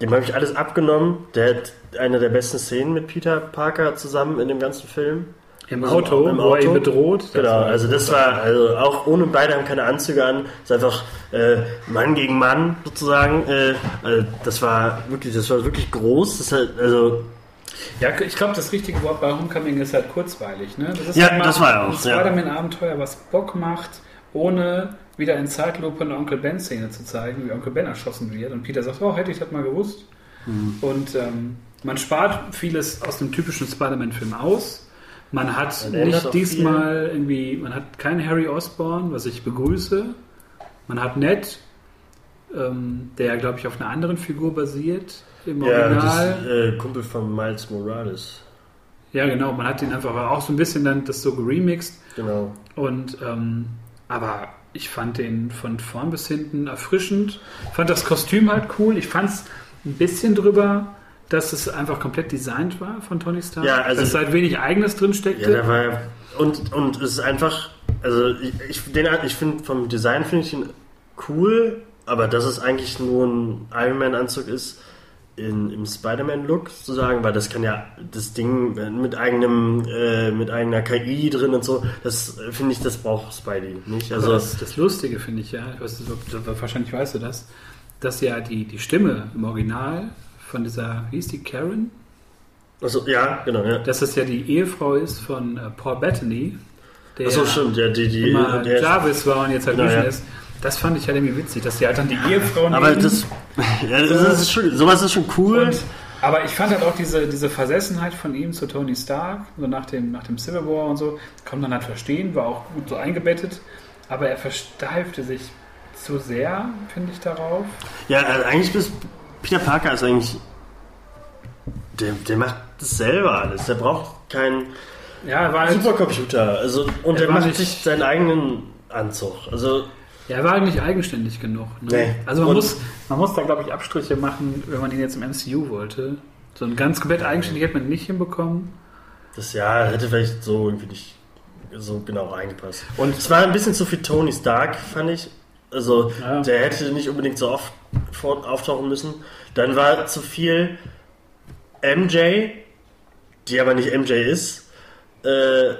dem habe ich alles abgenommen. Der hat eine der besten Szenen mit Peter Parker zusammen in dem ganzen Film. Im Also Auto, im wo er ihn Auto. bedroht. Das Genau, war- also das war, also auch ohne beide haben keine Anzüge an, ist einfach äh, Mann gegen Mann sozusagen. Äh, also das war wirklich, das war wirklich groß. Das hat, also Ja, ich glaube, das richtige Wort bei Homecoming ist halt kurzweilig. Ne? Das ist Ja, halt das war er auch, Ein ja. Spider-Man-Abenteuer, was Bock macht, ohne wieder in Zeitlupe eine Onkel Ben-Szene zu zeigen, wie Onkel Ben erschossen wird. Und Peter sagt, oh, hätte ich das mal gewusst. Mhm. Und ähm, man spart vieles aus dem typischen Spider-Man-Film aus. Man hat nicht diesmal irgendwie, man hat keinen Harry Osborn, was ich begrüße. Man hat Ned, ähm, der, glaube ich, auf einer anderen Figur basiert im ja, Original. das äh, Kumpel von Miles Morales. Ja, genau. Man hat ihn einfach auch so ein bisschen dann das so geremixed. Genau. Und ähm, aber ich fand den von vorn bis hinten erfrischend. Fand das Kostüm halt cool. Ich fand es ein bisschen drüber, dass es einfach komplett designt war von Tony Stark. Ja, also- dass halt wenig eigenes drin Ja, der war ja- und und es ist einfach, also ich, ich, den- ich finde vom Design finde ich ihn cool, aber dass es eigentlich nur ein Iron Man Anzug ist in, im Spider-Man-Look sozusagen, weil das kann ja das Ding mit eigenem äh, mit eigener KI drin und so, das äh, finde ich, das braucht Spidey nicht. also das, das Lustige finde ich ja, ich weiß wahrscheinlich weißt du das, dass ja die, die Stimme im Original von dieser, wie hieß die, Karen? also ja, genau, ja. Dass das ja die Ehefrau ist von äh, Paul Bettany. Der Achso, stimmt, ja, die die immer der, Jarvis war und jetzt halt Genau, ja. ist. Das fand ich halt irgendwie witzig, dass die halt dann die Ehefrau aber nehmen. das, ja, das ist schon, sowas ist schon cool. und, aber ich fand halt auch diese, diese Versessenheit von ihm zu Tony Stark, so nach dem, nach dem Civil War und so, kann man halt verstehen, war auch gut so eingebettet, aber er versteifte sich zu sehr, finde ich, darauf. Ja, also eigentlich ist Peter Parker ist eigentlich. Der, der macht das selber alles. Der braucht keinen Ja, er war halt, Supercomputer. Also, und Er er war macht nicht- sich seinen eigenen Anzug. Also, ja, er war halt nicht eigenständig genug. Ne? Nee. Also man Und- muss, man muss da, glaube ich, Abstriche machen, wenn man ihn jetzt im MCU wollte. So ein ganz komplett eigenständig hätte man nicht hinbekommen. das ja hätte vielleicht so irgendwie nicht so genau reingepasst. Und Es war ein bisschen zu viel Tony Stark, fand ich. Also, Ja. der hätte nicht unbedingt so oft auftauchen müssen. Dann war zu viel MJ, die aber nicht MJ ist, äh,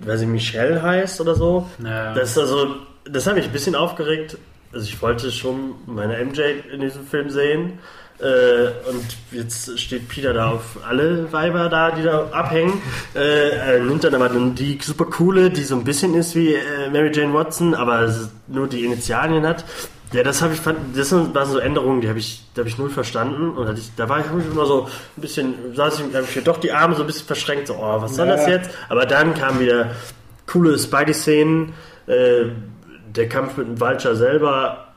weil sie Michelle heißt oder so. Ja. Das also, das hat mich ein bisschen aufgeregt. Also ich wollte schon meine MJ in diesem Film sehen. Äh, und jetzt steht Peter da auf alle Weiber da, die da abhängen. Äh, nimmt dann aber dann die super coole, die so ein bisschen ist wie äh, Mary Jane Watson, aber nur die Initialien hat. Ja, das habe ich fand, das waren so Änderungen, die habe ich, habe ich null verstanden und hatte ich, da war ich immer so ein bisschen, saß ich, habe ich mir doch die Arme so ein bisschen verschränkt, so, oh, was soll Ja. das jetzt? Aber dann kamen wieder coole Spidey-Szenen, äh, der Kampf mit dem Vulture selber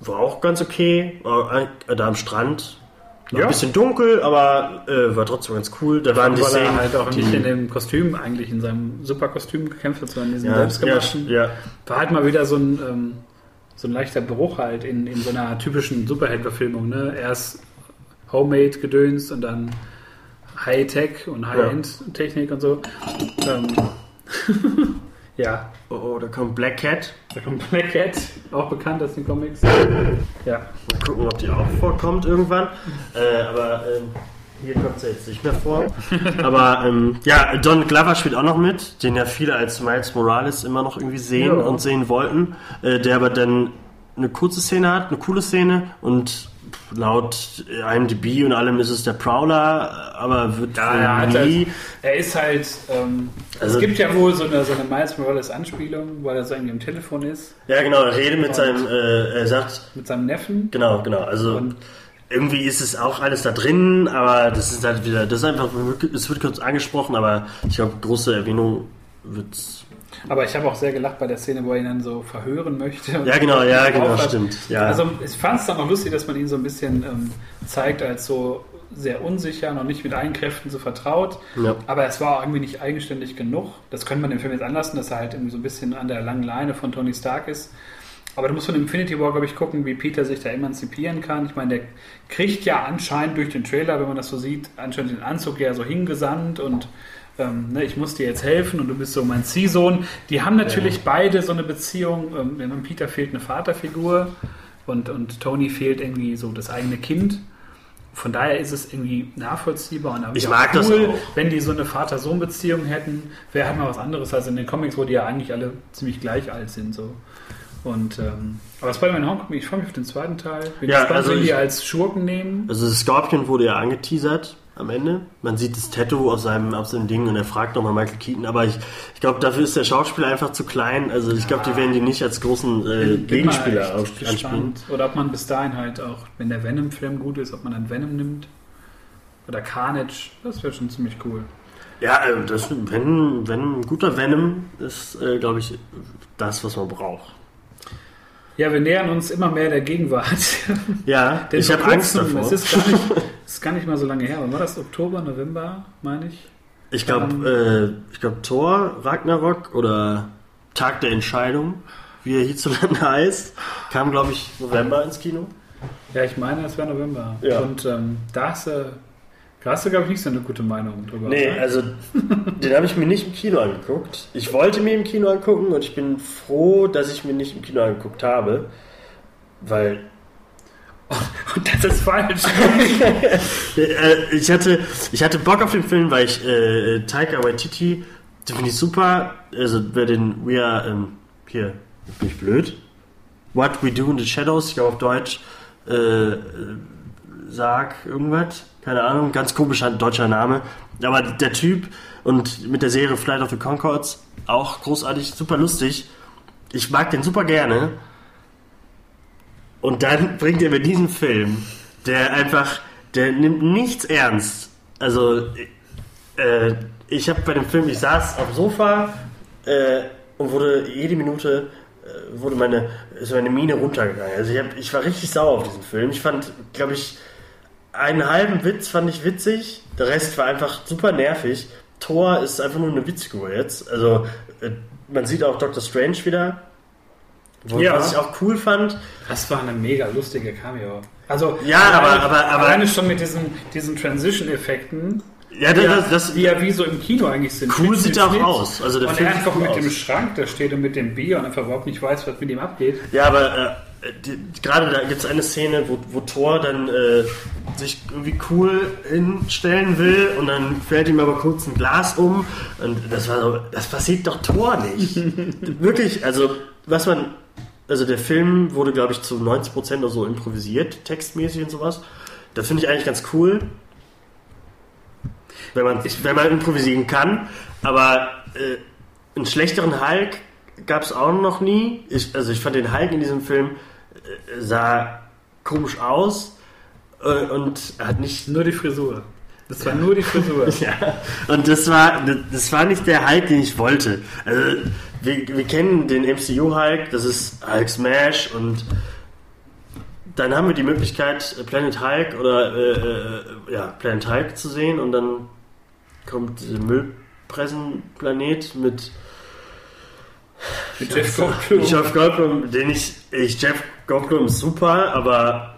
war auch ganz okay, äh, da am Strand. War Ja. Ein bisschen dunkel, aber äh, war trotzdem ganz cool. Da waren die er Szenen, halt auch nicht in dem Kostüm, eigentlich in seinem Superkostüm gekämpft hat, sondern in diesem ja, ja, selbstgemachten. ja, War halt mal wieder so ein, ähm, so ein leichter Bruch halt in, in so einer typischen Superheld-Verfilmung. Ne? Erst Homemade gedöns und dann High-Tech und High-End-Technik und so. Ähm, Ja, Oh, oh, da kommt Black Cat. da kommt Black Cat, auch bekannt aus den Comics. Ja. Mal gucken, ob die auch vorkommt irgendwann. Äh, aber ähm, hier kommt sie jetzt nicht mehr vor. aber ähm, ja, Don Glover spielt auch noch mit, den ja viele als Miles Morales immer noch irgendwie sehen Ja. und sehen wollten. Äh, der aber dann eine kurze Szene hat, eine coole Szene und laut IMDb und allem ist es der Prowler, aber wird Ja, er, hat nie. halt, er ist halt. Ähm, Also- es gibt ja wohl so eine, so eine Miles Morales Anspielung, weil er so irgendwie im Telefon ist Ja, genau, er redet mit seinem, äh, er sagt, mit seinem Neffen. genau, genau, also Und irgendwie ist es auch alles da drin, aber das ist halt wieder, das ist einfach, es wird kurz angesprochen, aber ich glaube, große Erwähnung wird's. Aber ich habe auch sehr gelacht bei der Szene, wo er ihn dann so verhören möchte. Ja, genau, ja, genau, hat. stimmt. Ja. Also ich fand es dann auch lustig, dass man ihn so ein bisschen ähm, zeigt als so sehr unsicher, noch nicht mit allen Kräften so vertraut. ja. Aber es war auch irgendwie nicht eigenständig genug. Das könnte man im Film jetzt anlassen, dass er halt irgendwie so ein bisschen an der langen Leine von Tony Stark ist. Aber du musst von Infinity War, glaube ich, gucken, wie Peter sich da emanzipieren kann. Ich meine, der kriegt ja anscheinend durch den Trailer, wenn man das so sieht, anscheinend den Anzug ja so hingesandt und ähm, ne, ich muss dir jetzt helfen und du bist so mein Ziehsohn. Die haben natürlich beide so eine Beziehung. Ähm, Peter fehlt eine Vaterfigur und, und Tony fehlt irgendwie so das eigene Kind. Von daher ist es irgendwie nachvollziehbar und Ich mag das auch. wenn die so eine Vater-Sohn-Beziehung hätten, wäre halt mal was anderes als in den Comics, wo die ja eigentlich alle ziemlich gleich alt sind. So. Und, ähm, aber Spider-Man Homecoming, ich freue mich auf den zweiten Teil. Bin Ja, gespannt, also wen die als Schurken nehmen. Also das Scorpion wurde ja angeteasert am Ende. Man sieht das Tattoo auf seinem, auf seinem Ding und er fragt nochmal Michael Keaton, aber ich, ich glaube, dafür ist der Schauspieler einfach zu klein. Also ich glaube, die werden die nicht als großen äh, Gegenspieler anspielen. Oder ob man bis dahin halt auch, wenn der Venom-Film gut ist, ob man dann Venom nimmt. Oder Carnage, das wäre schon ziemlich cool. Ja, äh, das, wenn, wenn ein guter Venom ist, äh, glaube ich, das, was man braucht. Ja, wir nähern uns immer mehr der Gegenwart. Ja, Denn ich habe Angst davor. Es ist gar, nicht, es ist gar nicht mal so lange her. Wann war das? Oktober, November, meine ich? Ich glaube, äh, ich glaube Thor, Ragnarok oder Tag der Entscheidung, wie er hierzulande heißt, kam, glaube ich, November ins Kino. Ja, ich meine, es war November. Ja. Und ähm, da hast du, da hast du, glaube ich, nicht so eine gute Meinung drüber. Nee, oder? also den habe ich mir nicht im Kino angeguckt. Ich wollte mir im Kino angucken und ich bin froh, dass ich mir nicht im Kino angeguckt habe, weil Und das ist falsch. äh, ich hatte ich hatte Bock auf den Film, weil ich äh, Taika Waititi, den finde ich super. Also wer den We Are ähm, hier bin ich blöd. What We Do in the Shadows, ich glaube auf Deutsch äh, äh, sag irgendwas, keine Ahnung, ganz komischer deutscher Name. Aber der Typ und mit der Serie Flight of the Concords auch großartig, super lustig. Ich mag den super gerne. Und dann bringt er mir diesen Film, der einfach, der nimmt nichts ernst. Also, äh, ich habe bei dem Film, ich saß auf dem Sofa äh, und wurde jede Minute äh, wurde meine, ist meine Mine runtergegangen. Also ich, hab, ich war richtig sauer auf diesen Film. Ich fand, glaube ich, einen halben Witz fand ich witzig. Der Rest war einfach super nervig. Thor ist einfach nur eine Witzfigur jetzt. Also äh, man sieht auch Doctor Strange wieder. Ja. Was ich auch cool fand. Das war eine mega lustige Cameo. Also, Ja, aber- aber- aber- alleine schon mit diesen, diesen Transition-Effekten, Ja, das, das, das, die ja wie so im Kino eigentlich sind. Cool Schnitt, sieht er auch aus. Also der und Film er einfach mit aus. dem Schrank da steht und mit dem Bier und einfach überhaupt nicht weiß, was mit ihm abgeht. Ja, aber äh, gerade da gibt es eine Szene, wo, wo Thor dann äh, sich irgendwie cool hinstellen will und dann fällt ihm aber kurz ein Glas um und das war so, das passiert doch Thor nicht. Wirklich, also was man, also der Film wurde glaube ich zu 90% oder so improvisiert, textmäßig und sowas. Das finde ich eigentlich ganz cool. Wenn man, wenn man improvisieren kann, aber äh, einen schlechteren Hulk gab es auch noch nie. Ich, also ich fand den Hulk in diesem Film sah komisch aus äh, und hat nicht. Nur die Frisur. Das war nur die Frisur. Ja, und das war, das war nicht der Hulk, den ich wollte. Also, wir, wir kennen den MCU Hulk, das ist Hulk Smash und dann haben wir die Möglichkeit, Planet Hulk oder äh, äh, ja, Planet Hulk zu sehen und dann kommt der Müllpressenplanet mit Mit Jeff Goldblum. Jeff Goldblum, den ich, ich Jeff Goldblum ist super, aber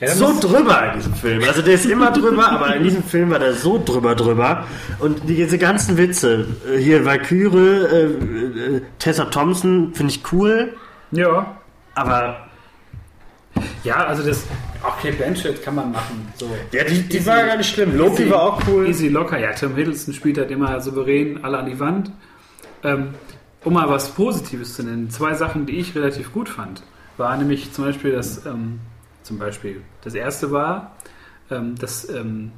Ja, so drüber in diesem Film. Also der ist immer drüber, aber in diesem Film war der so drüber drüber. Und die- diese ganzen Witze, äh, hier Valkyrie, äh, äh, Tessa Thompson, finde ich cool, Ja. aber Ja, also das, auch Kate Blanchett kann man machen. So. ja, die, die Easy- war gar nicht schlimm. Loki easy- war auch cool. Easy locker. Ja, Tim Hiddleston spielt halt immer souverän alle an die Wand. Ähm, um mal was Positives zu nennen, zwei Sachen, die ich relativ gut fand, war nämlich zum Beispiel das, ähm, zum Beispiel, das erste war ähm, das ähm,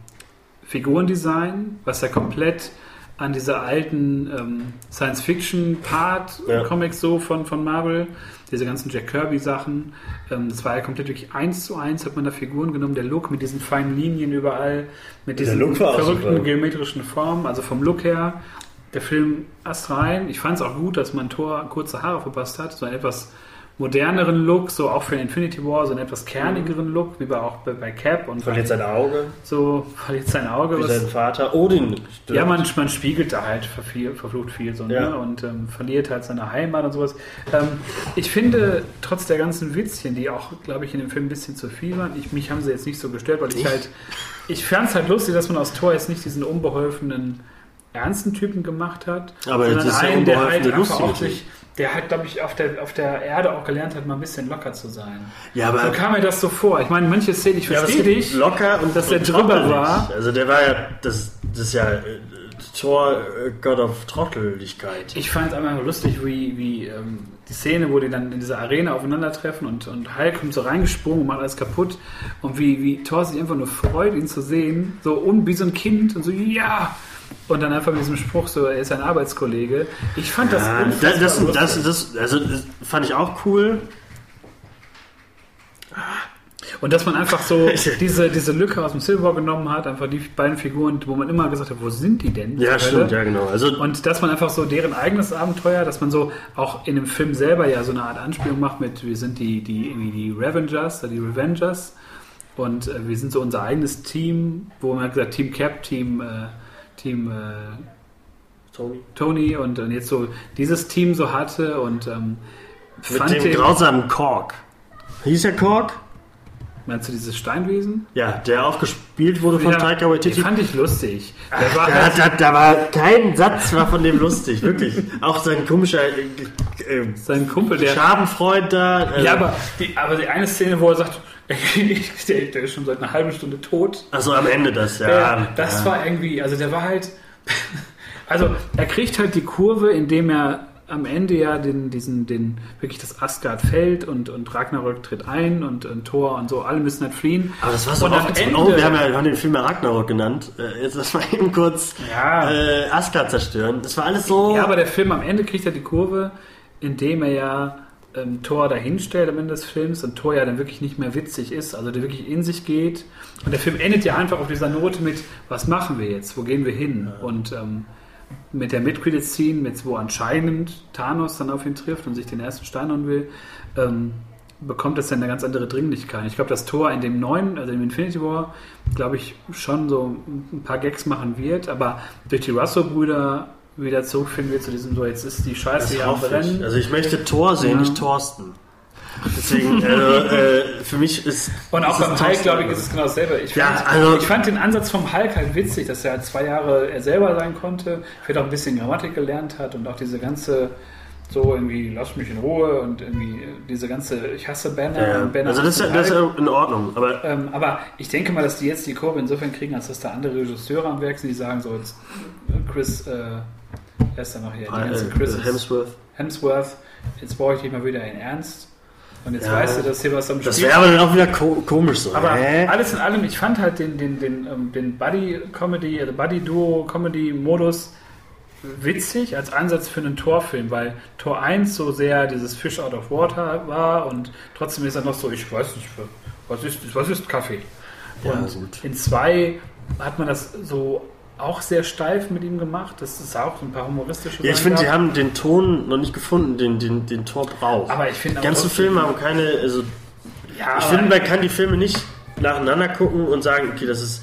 Figurendesign, was ja komplett an diese alten ähm, Science-Fiction-Part-Comics so von, von Marvel, diese ganzen Jack Kirby-Sachen, ähm, das war ja komplett wirklich eins zu eins, hat man da Figuren genommen, der Look mit diesen feinen Linien überall, mit diesen verrückten geometrischen Formen, also vom Look her, der Film astrein. Ich fand es auch gut, dass man Thor kurze Haare verpasst hat, so einen etwas moderneren Look, so auch für den Infinity War, so einen etwas kernigeren Look, wie bei auch bei, bei Cap und Verliert sein Auge, so verliert sein Auge. wie Was, sein Vater. Odin. stirbt. ja, man, man spiegelt da halt verfiel, verflucht viel so, Ja. ne? und ähm, verliert halt seine Heimat und sowas. Ähm, ich finde, trotz der ganzen Witzchen, die auch, glaube ich, in dem Film ein bisschen zu viel waren, ich, mich haben sie jetzt nicht so gestört, weil ich halt, ich fand es halt lustig, dass man aus Thor jetzt nicht diesen unbeholfenen, ernsten Typen gemacht hat, Aber sondern einen, der halt einfach auch sich, der halt, glaube ich, auf der, auf der Erde auch gelernt hat, mal ein bisschen locker zu sein. Ja, aber So kam mir das so vor. Ich meine, manche Szenen, ich Ja, verstehe gibt dich, locker und dass der drüber war. Also der war ja das, das ist ja äh, Tor äh, God of Trotteligkeit. Ich fand es einfach lustig, wie, wie ähm, die Szene, wo die dann in dieser Arena aufeinandertreffen und, und Hulk kommt so reingesprungen und macht alles kaputt. Und wie, wie Thor sich einfach nur freut, ihn zu sehen. So un, wie so ein Kind und so, ja! Und dann einfach mit diesem Spruch, so, er ist ein Arbeitskollege. Ich fand das Ja, das, das, das, das, also das fand ich auch cool. Und dass man einfach so diese, diese Lücke aus dem Silver genommen hat, einfach die beiden Figuren, wo man immer gesagt hat, wo sind die denn? Ja, stimmt, ja genau. Also Und dass man einfach so deren eigenes Abenteuer, dass man so auch in dem Film selber ja so eine Art Anspielung macht mit, wir sind die, die, irgendwie die Revengers, die Revengers und äh, wir sind so unser eigenes Team, wo man hat gesagt, Team Cap, Team, äh, Team äh, Tony. Tony und, und jetzt so dieses Team so hatte und ähm, Mit fand dem den, grausamen Kork. Hieß der Kork? meinst du dieses Steinwesen? Ja, der auch gespielt wurde von Taika den Waititi. fand ich lustig. Der war Da, halt, da, da war kein Satz war von dem lustig, wirklich. Auch sein komischer äh, äh, sein Kumpel, der Schadenfreund da. äh, Ja, aber die, aber die eine Szene, wo er sagt, der, der ist schon seit einer halben Stunde tot. Also am Ende das, ja. Ja, das ja. war irgendwie, also der war halt, also er kriegt halt die Kurve, indem er am Ende ja den, diesen, den, wirklich das Asgard fällt und, und Ragnarök tritt ein und, und Thor und so, alle müssen halt fliehen. Aber das war so oft, Ende, oh, wir haben ja wir haben den Film ja Ragnarok genannt. Äh, Jetzt lass mal eben kurz Ja. äh, Asgard zerstören. Das war alles so. Ja, aber der Film am Ende kriegt er die Kurve, indem er ja ähm, Thor dahinstellt am Ende des Films und Thor ja dann wirklich nicht mehr witzig ist, also der wirklich in sich geht. Und der Film endet ja einfach auf dieser Note mit, was machen wir jetzt, wo gehen wir hin? Und ähm, mit der Mid-Credit-Scene, mit, wo anscheinend Thanos dann auf ihn trifft und sich den ersten Stein holen will, ähm, bekommt das dann eine ganz andere Dringlichkeit. Ich glaube, das Tor in dem neuen, also im Infinity War, glaube ich, schon so ein paar Gags machen wird, aber durch die Russo-Brüder wieder zurückfinden wir zu diesem so, jetzt ist die Scheiße das hier am hoffe ich. Brennen. Also ich möchte Thor sehen, Ja. nicht Thorsten. Deswegen, also, äh, für mich ist. Und auch beim Hulk, glaube ich, ist es genau dasselbe. Ich Ja, fand, also- ich fand den Ansatz vom Hulk halt witzig, dass er halt zwei Jahre er selber sein konnte, vielleicht auch ein bisschen Grammatik gelernt hat und auch diese ganze so irgendwie, lass mich in Ruhe und irgendwie diese ganze, ich hasse Banner Ja, und Banner also das, ist- das ist in Ordnung. Aber ähm, aber ich denke mal, dass die jetzt die Kurve insofern kriegen, als dass da andere Regisseure am Werk sind, die sagen so, jetzt Chris, äh, wer ist da noch hier? Die ganze äh, Chris Hemsworth. Hemsworth, jetzt brauche ich dich mal wieder in Ernst. Und jetzt Ja. weißt du, dass hier was am Das Spiel wäre aber dann auch wieder ko komisch so. aber Hä? alles in allem, ich fand halt den, den, den, ähm, den Buddy-Comedy, also Buddy-Duo-Comedy-Modus witzig als Ansatz für einen Torfilm, weil Tor 1 so sehr dieses Fish out of water war und trotzdem ist er noch so, ich weiß nicht, was ist, was ist Kaffee? Ja, Und gut. in 2 hat man das so auch sehr steif mit ihm gemacht. Das ist auch ein paar humoristische Ja, ich finde, sie haben den Ton noch nicht gefunden, den, den, den Tor braucht. Aber ich finde die ganzen Filme haben keine. Also, ja, ich finde, man kann die Filme nicht nacheinander gucken und sagen, okay, das ist,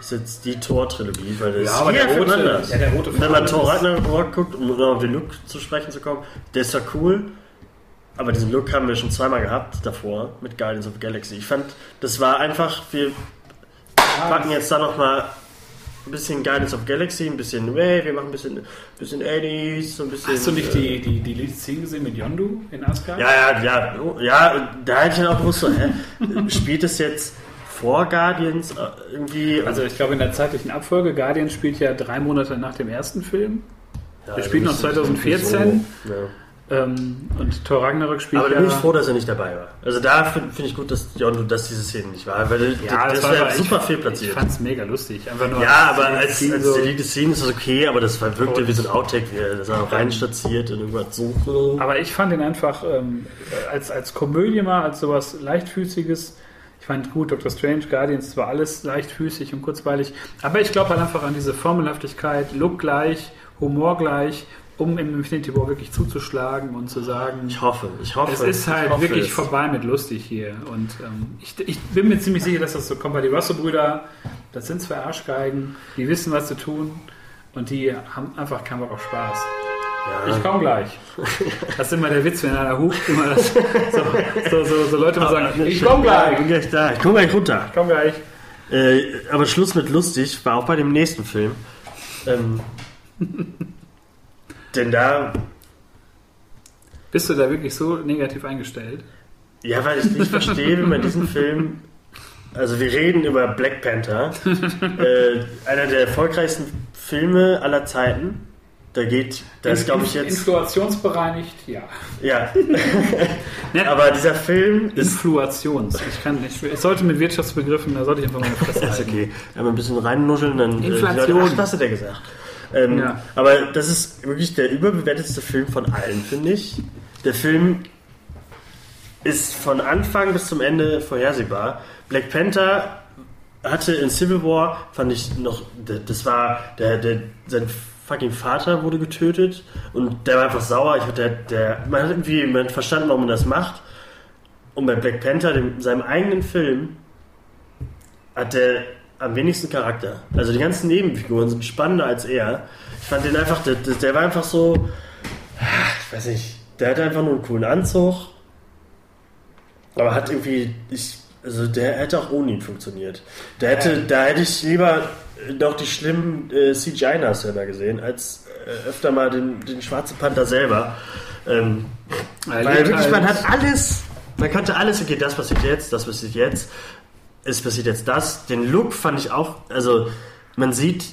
ist jetzt die Tor-Trilogie, weil das Ja, aber jeder der rote- anders. ja, der rote Wenn man Tor ist- Ragnarok guckt, um auf den Look zu sprechen zu kommen, der ist ja cool. aber diesen Look haben wir schon zweimal gehabt davor mit Guardians of the Galaxy. Ich fand, das war einfach, wir packen jetzt da nochmal ein bisschen Guardians of Galaxy, ein bisschen Way, wir machen ein bisschen, bisschen 80s, so ein bisschen. Hast du nicht äh, die, die, die Lead-Szene gesehen mit Yondu in Asgard? Ja, ja, ja, oh, ja, da hätte ich dann auch gewusst, so, hä, spielt es jetzt vor Guardians äh, irgendwie? Also ich glaube in der zeitlichen Abfolge, Guardians spielt ja drei Monate nach dem ersten Film. ja, der spielt noch das ist So, 2014. ja. Ähm, und Thor Ragnarok spielt Aber da bin ich froh, dass er nicht dabei war. Also da finde find ich gut, dass Yondu, dass diese Szene nicht war, weil ja, das, war wäre aber- super ich, viel Ich platziert. fand es mega lustig. Einfach nur Ja, aber als, Szene als so- die Szene ist das okay, aber das war, wirkte wie so ein Outtake, wie das auch reinstatiert und irgendwas so. Aber ich fand ihn einfach ähm, als, als Komödie mal, als sowas leichtfüßiges. Ich fand gut, Doctor Strange, Guardians, das war alles leichtfüßig und kurzweilig. Aber ich glaube halt einfach an diese Formelhaftigkeit, Look gleich, Humor gleich, um im Infinity War wirklich zuzuschlagen und zu sagen, Ich hoffe, ich hoffe. es ist halt wirklich es. vorbei mit lustig hier. Und ähm, ich, ich bin mir ziemlich sicher, dass das so kommt, weil die Russell-Brüder, das sind zwei Arschgeigen, die wissen, was sie tun und die haben einfach keinen Bock auf Spaß. Ja. Ich komme gleich. Das ist immer der Witz, wenn einer hupt, immer das, so, so, so, so Leute mal sagen, ich komme gleich. Ich bin gleich da. Ich komme gleich runter. Ich komme gleich. Äh, aber Schluss mit lustig war auch bei dem nächsten Film. Ähm, denn da, Bist du da wirklich so negativ eingestellt? ja, weil ich nicht verstehe, wie man diesen Film. Also, wir reden über Black Panther, äh, einer der erfolgreichsten Filme aller Zeiten. Da geht, da ist, glaube ich, jetzt. Influationsbereinigt, ja. Ja, aber dieser Film ist. Influations. Ich kann nicht. Ich sollte mit Wirtschaftsbegriffen, da sollte ich einfach meine Fresse Ja, ist okay. Einmal ein bisschen reinnuscheln, dann. äh, Inflation. die Leute, Ach, was hat er gesagt? Ähm, Ja. Aber das ist wirklich der überbewertetste Film von allen, finde ich. Der Film ist von Anfang bis zum Ende vorhersehbar. Black Panther hatte in Civil War, fand ich noch, das war, der, der, sein fucking Vater wurde getötet und der war einfach sauer. Ich, der, der, man hat irgendwie man hat verstanden, warum man das macht. Und bei Black Panther, dem, seinem eigenen Film, hat der am wenigsten Charakter. Also die ganzen Nebenfiguren sind spannender als er. Ich fand den einfach, der, der war einfach so, ich weiß nicht, der hatte einfach nur einen coolen Anzug, aber hat irgendwie, ich, also der hätte auch ohne ihn funktioniert. Der hätte, da hätte ich lieber noch die schlimmen äh, CGI-Nashörner gesehen, als äh, öfter mal den, den Schwarzen Panther selber. Ähm, weil wirklich, man halt- hat alles, man konnte alles, okay, das passiert jetzt, das passiert jetzt, es passiert jetzt das. Den Look fand ich auch, also man sieht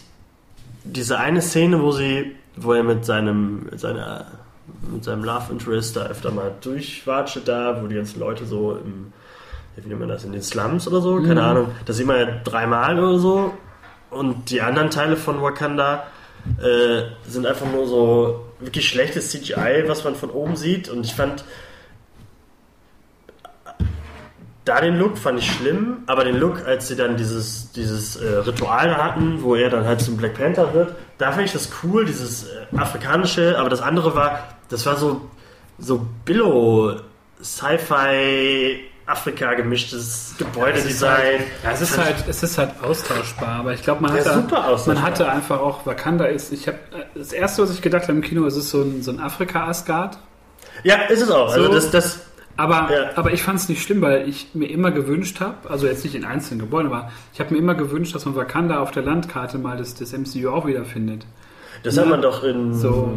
diese eine Szene, wo sie, wo er mit seinem, mit seiner, mit seinem Love Interest da öfter mal durchwatscht da, wo die ganzen Leute so im, wie nennt man das, in den Slums oder so, keine Ahnung, das sieht man ja dreimal oder so. Und die anderen Teile von Wakanda äh, sind einfach nur so wirklich schlechtes CGI, was man von oben sieht. Und ich fand da den Look fand ich schlimm, aber den Look, als sie dann dieses, dieses äh, Ritual hatten, wo er dann halt zum Black Panther wird, da fand ich das cool, dieses äh, afrikanische, aber das andere war, das war so, so Billo, Sci-Fi, Afrika gemischtes Gebäudedesign. Ja, es ist halt, es ist halt austauschbar, aber ich glaube, man, Ja, austauschbar. man hatte einfach auch, Wakanda ist, ich habe, das erste, was ich gedacht habe im Kino, ist es so ein, so ein Afrika-Asgard, Ja, ist es auch. Also So. das, das, aber, Ja. aber ich fand es nicht schlimm, weil ich mir immer gewünscht habe, also jetzt nicht in einzelnen Gebäuden, aber ich habe mir immer gewünscht, dass man Wakanda auf der Landkarte mal das, das MCU auch wiederfindet. das hat man doch in So.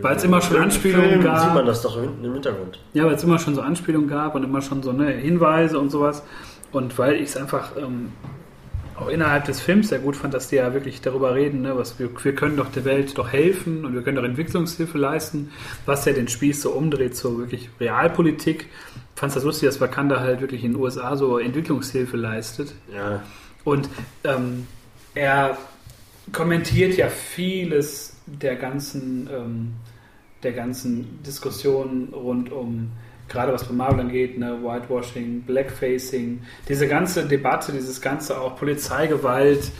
Weil es immer schon Anspielungen Film gab. sieht man das doch hinten im Hintergrund. Ja, weil es immer schon so Anspielungen gab und immer schon so ne, Hinweise und sowas. Und weil ich es einfach ähm, auch innerhalb des Films sehr gut fand, dass die ja wirklich darüber reden, ne, was wir, wir können doch der Welt doch helfen und wir können doch Entwicklungshilfe leisten, was ja den Spieß so umdreht zur wirklich Realpolitik. Fand es das lustig, dass Wakanda halt wirklich in den USA so Entwicklungshilfe leistet. Ja. Und ähm, er kommentiert ja vieles der ganzen, ähm, der ganzen Diskussionen rund um, gerade was bei Marvel angeht, ne, Whitewashing, Blackfacing, diese ganze Debatte, dieses ganze auch Polizeigewalt,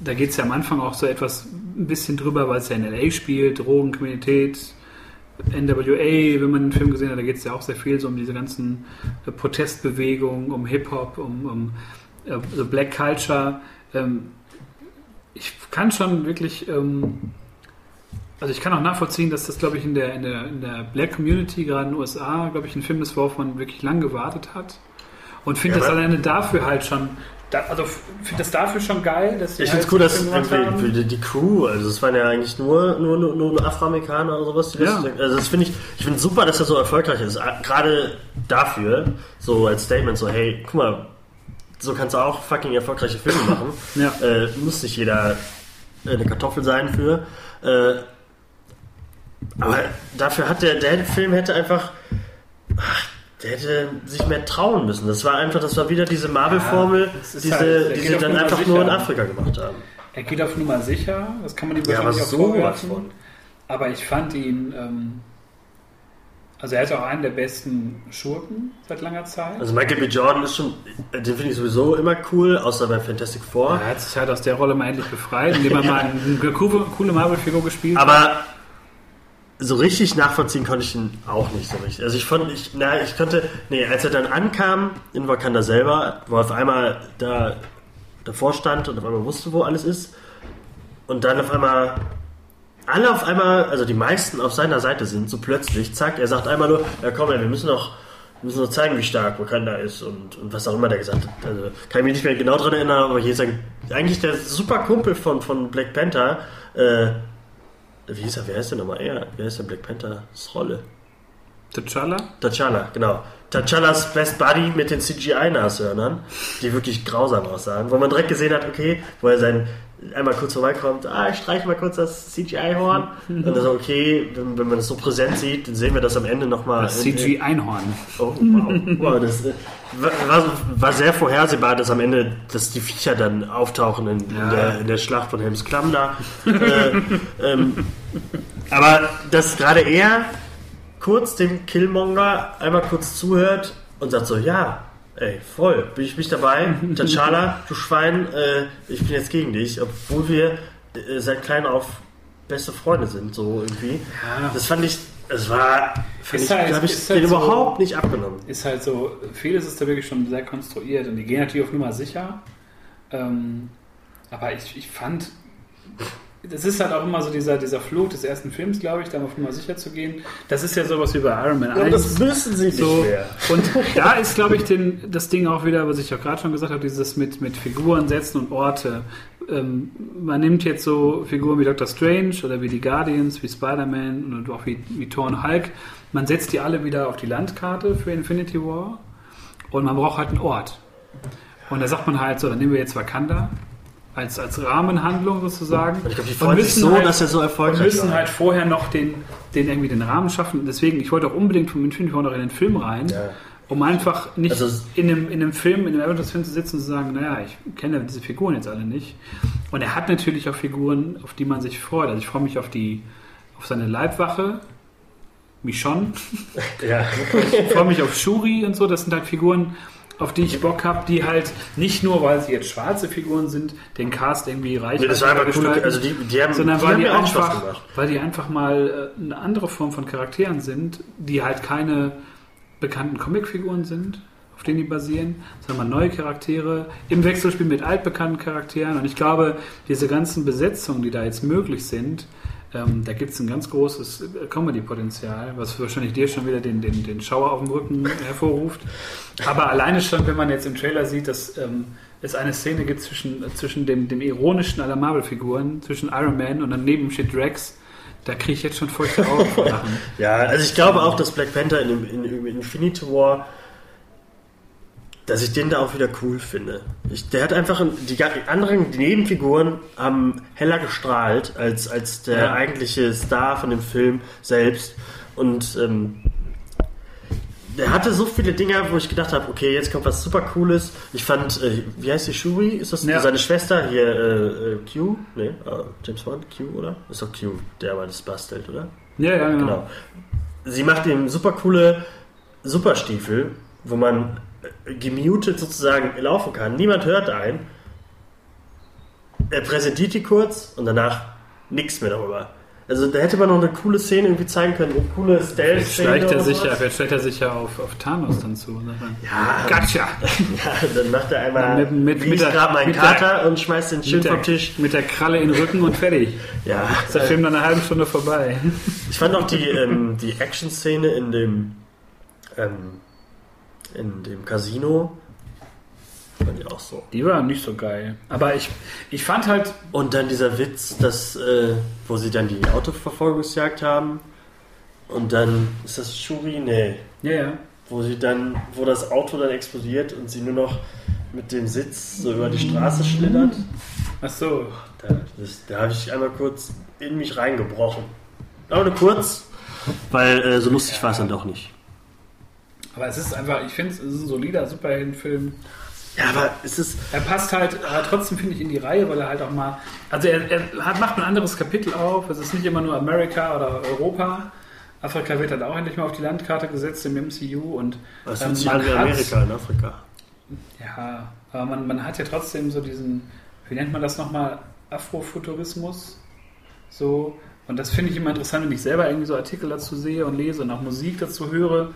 da geht es ja am Anfang auch so etwas ein bisschen drüber, weil es ja in LA spielt, Drogenkriminalität, NWA, wenn man den Film gesehen hat, da geht es ja auch sehr viel so um diese ganzen äh, Protestbewegungen, um Hip-Hop, um, um so Black Culture. Ähm, ich kann schon wirklich ähm, Also ich kann auch nachvollziehen, dass das, glaube ich, in der, in der, in der Black Community, gerade in den USA, glaube ich, ein Film ist, worauf man wirklich lang gewartet hat. Und finde Ja, das alleine dafür halt schon, da, also finde das dafür schon geil, dass Ich halt finde es cool, so einen dass haben. die, die Crew, also es waren ja eigentlich nur, nur, nur, nur Afroamerikaner oder sowas. Die Ja. das, also das finde ich, ich finde super, dass das so erfolgreich ist. Gerade dafür, so als Statement, so hey, guck mal, so kannst du auch fucking erfolgreiche Filme machen. Ja. äh, muss nicht jeder eine Kartoffel sein für. Äh, aber dafür hat der, der Film hätte einfach, ach, der hätte sich mehr trauen müssen. Das war einfach, das war wieder diese Marvel-Formel, ist diese, halt- die sie dann einfach sicher. nur in Afrika gemacht haben. Er geht auf Nummer sicher, das kann man ihm Ja, aber wahrscheinlich auch so vorwerfen. von. Aber ich fand ihn, ähm, also er ist auch einen der besten Schurken seit langer Zeit. Also Michael B. Jordan ist schon, den finde ich sowieso immer cool, außer bei Fantastic Four. er hat sich halt aus der Rolle mal endlich befreit, indem er mal eine coole, coole Marvel-Figur gespielt hat. Aber so richtig nachvollziehen konnte ich ihn auch nicht so richtig. Also ich fand, ich, na, ich konnte, nee, als er dann ankam in Wakanda selber, wo er auf einmal da davor stand und auf einmal wusste, wo alles ist, und dann auf einmal alle auf einmal, also die meisten auf seiner Seite sind, so plötzlich, zack, er sagt einmal nur, ja komm, wir müssen noch, wir müssen noch zeigen, wie stark Wakanda ist und, und was auch immer der gesagt hat. Also kann ich mich nicht mehr genau dran erinnern, aber hier ist eigentlich der super Kumpel von, von Black Panther, äh, wie hieß er, wer heißt der nochmal? Er, wer ist der Black Panthers Rolle? T'Challa? T'Challa, genau. T'Challas Best Buddy mit den CGI-Nashörnern, die wirklich grausam aussahen, wo man direkt gesehen hat, okay, wo er sein einmal kurz vorbeikommt, ah, ich streiche mal kurz das CGI-Horn. Und dann so, okay, wenn, wenn man das so präsent sieht, dann sehen wir das am Ende nochmal. Das CG-Einhorn. Oh, wow. wow das äh, war, war sehr vorhersehbar, dass am Ende, dass die Viecher dann auftauchen in, in, Ja. der, in der Schlacht von Helms Klamm da. äh, ähm, aber dass gerade er kurz dem Killmonger einmal kurz zuhört und sagt so, ja, ey, voll, bin ich mich dabei, T'Challa, du Schwein, äh, ich bin jetzt gegen dich, obwohl wir äh, seit klein auf beste Freunde sind, so irgendwie. Ja. Das fand ich, es war, fand Ist ich, halt- habe ich halt den so- überhaupt nicht abgenommen. Ist halt so, vieles ist da wirklich schon sehr konstruiert und die gehen natürlich auf Nummer sicher. Ähm, aber ich, ich fand, das ist halt auch immer so dieser, dieser Fluch des ersten Films, glaube ich, dann auf Nummer sicher zu gehen. Das ist ja sowas wie bei Iron Man 1. müssen sie nicht So, mehr. und da ist, glaube ich, den, das Ding auch wieder, was ich auch gerade schon gesagt habe, dieses mit, mit Figuren setzen und Orte. Ähm, man nimmt jetzt so Figuren wie Doctor Strange oder wie die Guardians, wie Spider-Man und auch wie, wie Thor und Hulk. Man setzt die alle wieder auf die Landkarte für Infinity War und man braucht halt einen Ort. Und da sagt man halt so, dann nehmen wir jetzt Wakanda als, als Rahmenhandlung sozusagen. Und ich glaube, die freuen sich so, halt- dass er so erfolgreich müssen war. halt vorher noch den, den irgendwie den Rahmen schaffen. Deswegen, ich wollte auch unbedingt Infinity War noch in den Film rein, Ja. um einfach nicht Also in, einem, in einem Film, in einem Avengers-Film zu sitzen und zu sagen, naja, ich kenne diese Figuren jetzt alle nicht. Und er hat natürlich auch Figuren, auf die man sich freut. Also ich freue mich auf die, auf seine Leibwache, Michonne. Ja. Ich freue mich auf Shuri und so. Das sind halt Figuren, auf die ich Bock habe, die halt nicht nur, weil sie jetzt schwarze Figuren sind, den Cast irgendwie reich Nee, das war einfach cool. Also die, die haben, sondern die weil haben die, einfach, weil die einfach mal äh, eine andere Form von Charakteren sind, die halt keine bekannten Comicfiguren sind, auf denen die basieren, sondern mal neue Charaktere im Wechselspiel mit altbekannten Charakteren. Und ich glaube, diese ganzen Besetzungen, die da jetzt möglich sind, ähm, da gibt es ein ganz großes Comedy-Potenzial, was wahrscheinlich dir schon wieder den, den, den Schauer auf dem Rücken hervorruft. Aber alleine schon, wenn man jetzt im Trailer sieht, dass ähm, es eine Szene gibt zwischen, zwischen dem, dem ironischen aller Marvel-Figuren, zwischen Iron Man und daneben steht Drax, da kriege ich jetzt schon feuchte Augen vor. Ja, also ich glaube auch, dass Black Panther in, in, in Infinity War, dass ich den da auch wieder cool finde. Ich, der hat einfach, ein- die anderen die Nebenfiguren haben heller gestrahlt als, als der Ja. eigentliche Star von dem Film selbst. Und ähm, der hatte so viele Dinger, wo ich gedacht habe, okay, jetzt kommt was super Cooles. Ich fand, äh, wie heißt die Shuri? Ist das Ja. seine Schwester hier, äh, äh, Q? Nee, äh, James Bond, Q, oder? Ist doch Q, der aber das bastelt, oder? Ja, ja, genau. Genau. Sie macht ihm super coole Superstiefel, wo man gemutet sozusagen laufen kann. Niemand hört einen. Er präsentiert die kurz und danach nichts mehr darüber. Also da hätte man noch eine coole Szene irgendwie zeigen können, eine coole Stealth-Szene. vielleicht schleicht er sich ja auf, auf Thanos dann zu. Dann, Ja, Gotcha! ja, dann macht er einmal, Mit- mit- mit gerade mein mit der- Kater und schmeißt den schön vom Tisch. mit der Kralle in den Rücken und fertig. Ja, Ist der Film dann eine halbe Stunde vorbei. ich fand auch die, ähm, die Action-Szene in dem, ähm, in dem Casino, fand ich auch so. Die war nicht so geil. Aber ich, ich fand halt, Und dann dieser Witz, dass, äh, wo sie dann die Autoverfolgungsjagd haben und dann, ist das Shuri? Nee. ja, ja. Wo sie dann, wo das Auto dann explodiert und sie nur noch mit dem Sitz so über die Straße schlittert. Ach so. Da, das- da habe ich einmal kurz in mich reingebrochen. Aber nur kurz, weil äh, so lustig war es dann doch nicht. Aber es ist einfach, ich finde, es ist ein solider Superheldenfilm. Ja, aber es ist. Er passt halt aber trotzdem, finde ich, in die Reihe, weil er halt auch mal. Also er, er hat, macht ein anderes Kapitel auf. Es ist nicht immer nur Amerika oder Europa. Afrika wird halt auch endlich mal auf die Landkarte gesetzt im MCU und Es ähm, man hat- Amerika in Afrika. Ja, aber man, man hat ja trotzdem so diesen, wie nennt man das nochmal, Afrofuturismus. So. Und das finde ich immer interessant, wenn ich selber irgendwie so Artikel dazu sehe und lese und auch Musik dazu höre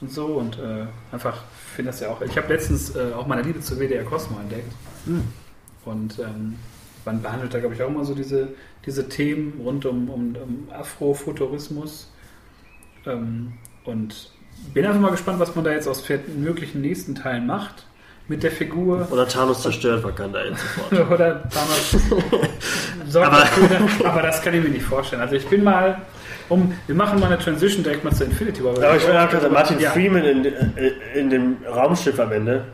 und so. Und äh, einfach finde das ja auch. Ich habe letztens äh, auch meine Liebe zu WDR Cosmo entdeckt. Und ähm, man behandelt da, glaube ich, auch immer so diese, diese Themen rund um, um, um Afrofuturismus. Ähm, und bin einfach mal gespannt, was man da jetzt aus möglichen nächsten Teilen macht mit der Figur. Oder Thanos zerstört Wakanda jetzt sofort. Oder sorgt Aber- dafür, aber das kann ich mir nicht vorstellen. Also ich bin mal, um, wir machen mal eine Transition direkt mal zu Infinity War. Aber ich finde auch, dass Martin ja. Freeman in, in dem Raumschiff am Ende.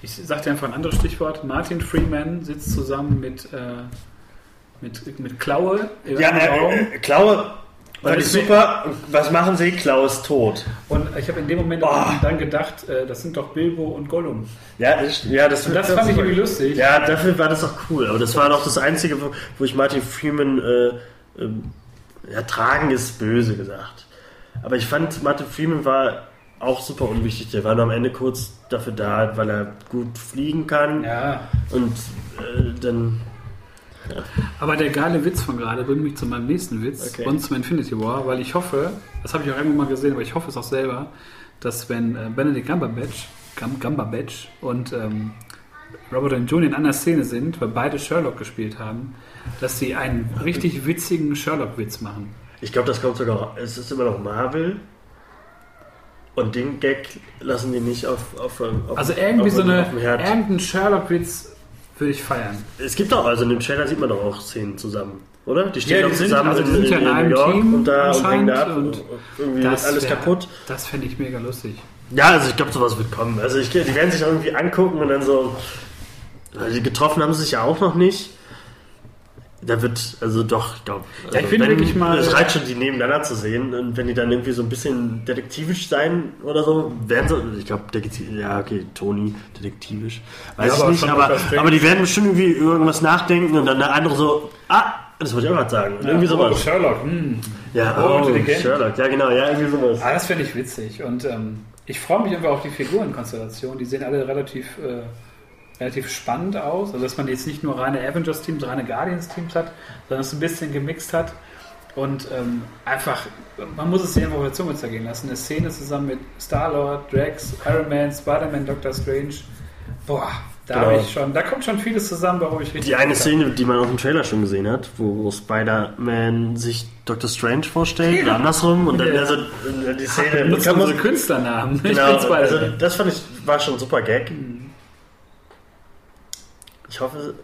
Ich sage dir einfach ein anderes Stichwort. Martin Freeman sitzt zusammen mit, äh, mit, mit Klaue Ja, äh, äh, Klaue. Fand ich super. Was machen sie? Klaue ist tot. Und ich habe in dem Moment Boah. dann gedacht, äh, das sind doch Bilbo und Gollum. Ja, ich, ja das, Und das fand ich irgendwie lustig. Ja, dafür war das auch cool. Aber das war doch das Einzige, wo, wo ich Martin Freeman äh, ähm, ja, tragen ist böse gesagt. Aber ich fand, Martin Freeman war auch super unwichtig. Der war nur am Ende kurz dafür da, weil er gut fliegen kann. Ja, Und äh, dann. aber der geile Witz von gerade bringt mich zu meinem nächsten Witz Okay. und zum Infinity War, weil ich hoffe, das habe ich auch irgendwann mal gesehen, aber ich hoffe es auch selber, dass wenn äh, Benedict Cumberbatch, Cum- Cumberbatch und ähm, Robert Downey Jr. in einer Szene sind, weil beide Sherlock gespielt haben, dass sie einen richtig witzigen Sherlock-Witz machen. Ich glaube, das kommt sogar. Es ist immer noch Marvel. Und den Gag lassen die nicht auf. auf, auf Also irgendwie auf, so eine, auf dem Herd. irgendein Sherlock-Witz würde ich feiern. Es gibt auch, also in dem Trailer sieht man doch auch Szenen zusammen, oder? Die stehen Ja, doch die zusammen also die in, sind ja in, in in New York Team und da und hängen da ab und, und irgendwie wird alles wär- kaputt. Das fände ich mega lustig. Ja, also ich glaube, sowas wird kommen. Also ich, die werden sich irgendwie angucken und dann so. Also getroffen haben sie sich ja auch noch nicht. Da wird, also doch, ich glaube. Also Ja, ich finde wenn- wirklich mal- Es reicht schon, die nebeneinander zu sehen. Und wenn die dann irgendwie so ein bisschen detektivisch sein oder so, werden sie. Ich glaube, ja, okay, Toni, detektivisch. Weiß Ja, ich aber nicht, aber, aber die werden bestimmt irgendwie irgendwas nachdenken und dann der andere so, ah, das wollte ich auch gerade sagen. Und irgendwie oh, sowas. Sherlock, hm. Ja, Oh, oh. Sherlock, ja genau, ja, irgendwie sowas. Ah, das finde ich witzig. Und ähm, ich freue mich einfach auf die Figurenkonstellation. Die sehen alle relativ, äh, relativ spannend aus. Also, dass man jetzt nicht nur reine Avengers-Teams, reine Guardians-Teams hat, sondern es ein bisschen gemixt hat. Und ähm, einfach, man muss es einfach auf der Zunge zergehen lassen. Eine Szene zusammen mit Star-Lord, Drax, Iron Man, Spider-Man, Doctor Strange. Boah, da Genau. habe ich schon, da kommt schon vieles zusammen, warum ich richtig. Die eine. Szene, die man auch im Trailer schon gesehen hat, wo, Spider-Man sich Dr. Strange vorstellt, oder andersrum, und dann Ja. also äh, die Szene. nutzen kann man- unsere Künstlernamen. genau, also das fand ich, war schon ein super Gag. Ich hoffe,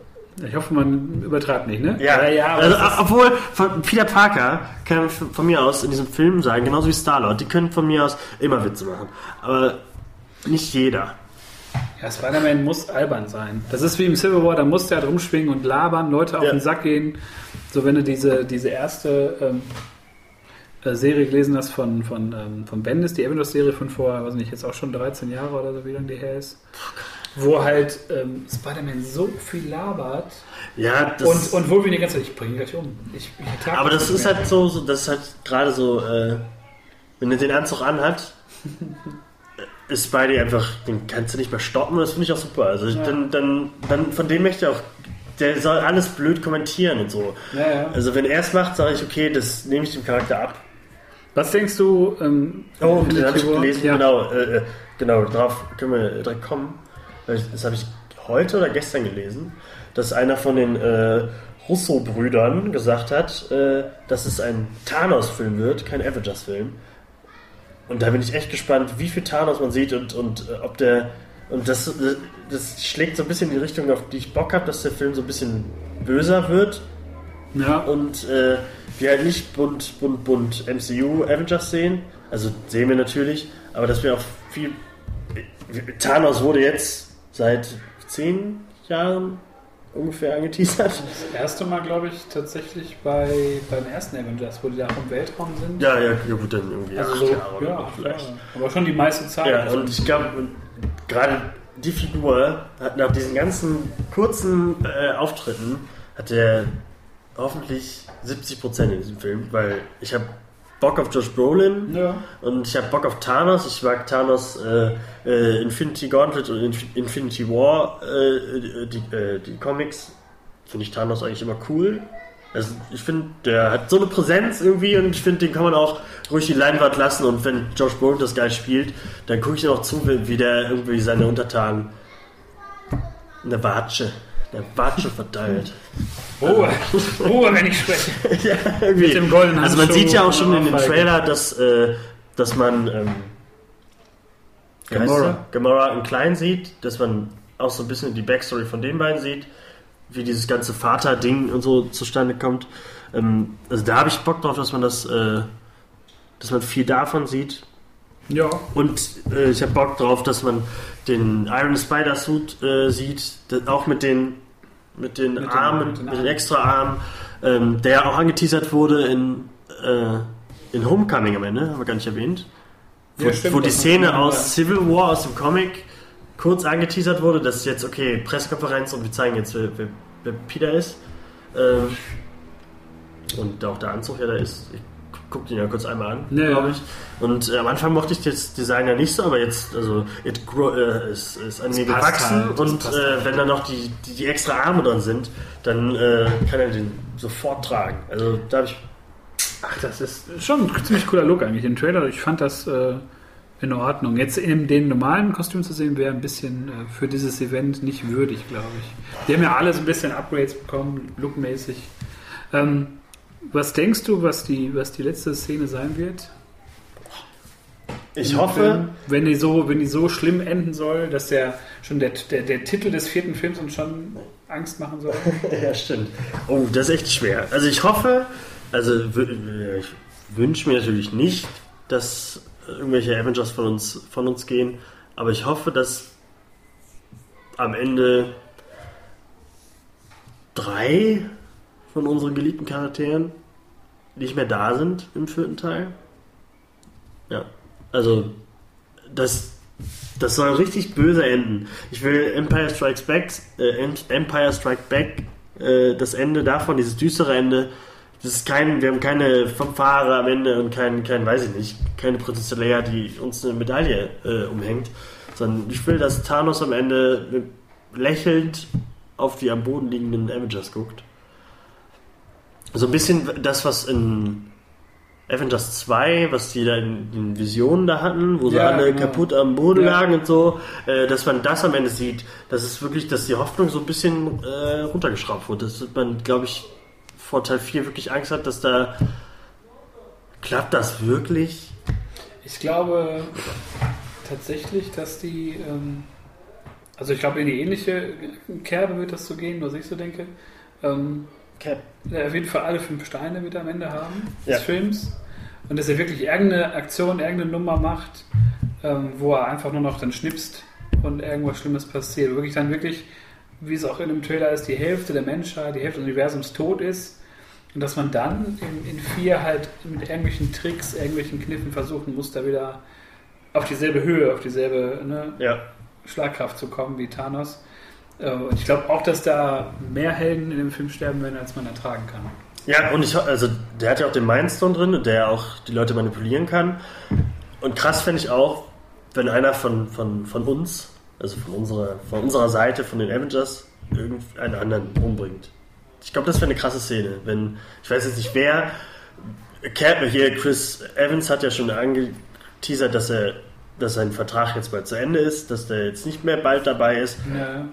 Ich hoffe, man übertreibt nicht, ne? ja. ja aber also, obwohl, von Peter Parker kann von mir aus in diesem Film sagen, genauso wie Star-Lord, die können von mir aus immer Witze machen. Aber nicht jeder. Ja, Spider-Man muss albern sein. Das ist wie im Civil War, da muss der halt rumschwingen und labern, Leute auf Ja. den Sack gehen. So, wenn du diese, diese erste ähm, äh, Serie gelesen hast von, von, ähm, von Bendis, die Avengers-Serie von vor, weiß nicht, jetzt auch schon 13 Jahre oder so, wie lange die her ist. Wo halt ähm, Spider-Man so viel labert Ja, das und, und wohl wie die ganze Zeit, ich bringe ihn gleich um. Ich, ich Aber das ist mehr. halt so, so das ist halt gerade so, äh, wenn er den Anzug anhat, ist Spidey einfach, den kannst du nicht mehr stoppen und das finde ich auch super. Also Ja. dann, dann, dann, von dem möchte ich auch der soll alles blöd kommentieren und so. Ja, ja. Also wenn er es macht, sage ich, okay, das nehme ich dem Charakter ab. Was denkst du? Ähm, Oh, den habe ich gelesen, genau, äh, äh, genau, darauf können wir direkt kommen. Das habe ich heute oder gestern gelesen, dass einer von den äh, Russo-Brüdern gesagt hat, äh, dass es ein Thanos-Film wird, kein Avengers-Film. Und da bin ich echt gespannt, wie viel Thanos man sieht und, und äh, ob der. Und das, äh, das schlägt so ein bisschen in die Richtung, auf die ich Bock habe, dass der Film so ein bisschen böser wird Ja, und äh, wir halt nicht bunt, bunt, bunt MCU Avengers sehen. Also sehen wir natürlich, aber dass wir auch viel. Thanos wurde jetzt seit zehn Jahren ungefähr angeteasert. das erste Mal, glaube ich, tatsächlich bei beim ersten Avengers, wo die da im Weltraum sind. Ja, ja, ja gut, dann irgendwie Also acht so, Jahre ja, acht vielleicht. Jahre. Aber schon die meiste Zeit. Ja, und ich glaube, gerade die Figur hat nach diesen ganzen kurzen äh, Auftritten hat er hoffentlich 70% in diesem Film, weil ich habe Bock auf Josh Brolin, ja. Und ich habe Bock auf Thanos. Ich mag Thanos äh, äh, Infinity Gauntlet und Inf Infinity War, äh, die, äh, die Comics. Finde ich Thanos eigentlich immer cool. Also ich finde, der hat so eine Präsenz irgendwie und ich finde, den kann man auch ruhig die Leinwand lassen. Und wenn Josh Brolin das geil spielt, dann gucke ich ihm auch zu, wie wie der irgendwie seine Untertanen eine Watsche, eine Watsche verteilt. Ruhe, Ruhe, wenn ich spreche. ja, irgendwie. Mit dem goldenen also man sieht ja auch schon in dem. Trailer, dass, äh, dass man ähm, Gamora. Gamora in klein sieht, dass man auch so ein bisschen die Backstory von den beiden sieht, wie dieses ganze Vater-Ding und so zustande kommt. Ähm, also da habe ich Bock drauf, dass man das, äh, dass man viel davon sieht. Ja, Und äh, ich habe Bock drauf, dass man den Iron Spider Suit äh, sieht, auch mit den mit den Mit den- Armen, mit den mit den extra Armen, ähm, der auch angeteasert wurde in äh, in Homecoming am Ende, haben wir gar nicht erwähnt, wo, Ja, stimmt, wo die Szene aus Civil War aus dem Comic kurz angeteasert wurde, dass jetzt okay Pressekonferenz und wir zeigen jetzt wer, wer, wer Peter ist. Ähm, und auch der Anzug ja da ist. Ich guck den ja kurz einmal an, Ja, glaube ja. ich. Und äh, am Anfang mochte ich das Design ja nicht so, aber jetzt, also, it grow, äh, ist, ist an mir gewachsen halt, und passt äh, halt. wenn dann noch die, die, die extra Arme dran sind, dann äh, kann er den sofort tragen. Also da habe ich. Ach, das ist schon ein ziemlich cooler Look eigentlich im Trailer. Ich fand das äh, in Ordnung. Jetzt in den normalen Kostüm zu sehen, wäre ein bisschen äh, für dieses Event nicht würdig, glaube ich. Die haben ja alle so ein bisschen Upgrades bekommen, lookmäßig. Ähm, was denkst du, was die, was die letzte Szene sein wird? Ich hoffe, wenn die so, wenn die so schlimm enden soll, dass der schon der, der, der Titel des vierten Films uns schon Angst machen soll. Ja, stimmt. Oh, das ist echt schwer. Also ich hoffe, also ich wünsche mir natürlich nicht, dass irgendwelche Avengers von uns, von uns gehen, aber ich hoffe, dass am Ende drei von unseren geliebten Charakteren nicht mehr da sind im vierten Teil. Ja, also das, das soll richtig böse enden. Ich will Empire Strikes Back, äh, Empire Strike Back, äh, das Ende davon, dieses düstere Ende. Das ist kein, wir haben keine Fanfare am Ende und kein, kein, weiß ich nicht, keine Prinzessin Leia, die uns eine Medaille äh, umhängt, sondern ich will, dass Thanos am Ende lächelnd auf die am Boden liegenden Avengers guckt. So ein bisschen das, was in Avengers 2, was die da in den Visionen da hatten, wo sie Ja, alle genau. kaputt am Boden Ja. lagen und so, äh, dass man das am Ende sieht, dass es wirklich, dass die Hoffnung so ein bisschen äh, runtergeschraubt wurde. Dass man, glaube ich, vor Teil 4 wirklich Angst hat, dass da klappt das wirklich? Ich glaube tatsächlich, dass die, ähm, also ich glaube in die ähnliche Kerbe wird das so gehen, was ich so denke. Ähm, Cap. er wird für alle fünf Steine mit am Ende haben des Ja. Films. Und dass er wirklich irgendeine Aktion, irgendeine Nummer macht, ähm, wo er einfach nur noch dann schnipst und irgendwas Schlimmes passiert. Wirklich dann wirklich, wie es auch in dem Trailer ist, die Hälfte der Menschheit, die Hälfte des Universums tot ist. Und dass man dann in, in vier halt mit irgendwelchen Tricks, irgendwelchen Kniffen versuchen muss, da wieder auf dieselbe Höhe, auf dieselbe ne, Ja. Schlagkraft zu kommen wie Thanos. Äh, Und ich glaube auch, dass da mehr Helden in dem Film sterben werden, als man ertragen kann. Ja, und ich also der hat ja auch den Mindstone drin, der auch die Leute manipulieren kann. Und krass fände ich auch, wenn einer von, von, von uns also von unserer, von unserer Seite, von den Avengers, irgendeinen anderen umbringt. Ich glaube, das wäre eine krasse Szene. Wenn, ich weiß jetzt nicht wer, Cap, hier Chris Evans hat ja schon angeteasert, dass er, dass sein Vertrag jetzt bald zu Ende ist, dass der jetzt nicht mehr bald dabei ist. Ja.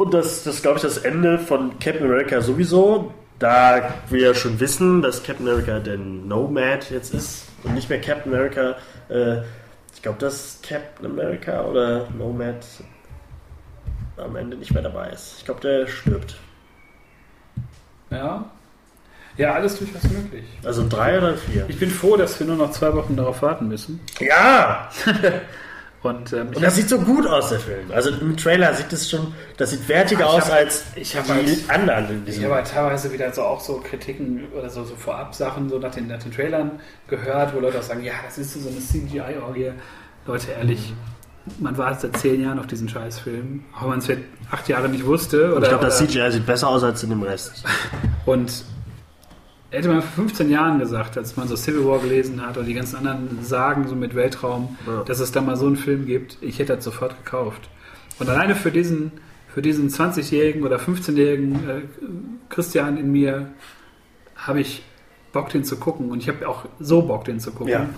Und das, das glaube ich, das Ende von Captain America sowieso. Da wir ja schon wissen, dass Captain America der Nomad jetzt ist und nicht mehr Captain America. Äh, ich glaube, dass Captain America oder Nomad am Ende nicht mehr dabei ist. Ich glaube, der stirbt. Ja. Ja, alles durchaus möglich. Also drei oder vier? Ich bin froh, dass wir nur noch zwei Wochen darauf warten müssen. Ja! Und, ähm, Und das sieht so gut aus, der Film. Also im Trailer sieht es schon, das sieht wertiger aus hab- als ich die halt- anderen Ich habe halt teilweise wieder so auch so Kritiken oder so, so Vorab-Sachen so nach den, nach den Trailern gehört, wo Leute auch sagen, ja, das ist so eine CGI-Orgie. Leute, ehrlich, man wartet seit zehn Jahren auf diesen Scheißfilm, auch wenn man es seit acht Jahre nicht wusste. Oder, ich glaube, das CGI sieht besser aus als in dem Rest. Und hätte man vor 15 Jahren gesagt, als man so Civil War gelesen hat oder die ganzen anderen Sagen so mit Weltraum, Ja. dass es da mal so einen Film gibt, ich hätte das sofort gekauft. Und alleine für diesen, für diesen 20-jährigen oder 15-jährigen äh, Christian in mir habe ich Bock, den zu gucken. Und ich habe auch so Bock, den zu gucken. Ja.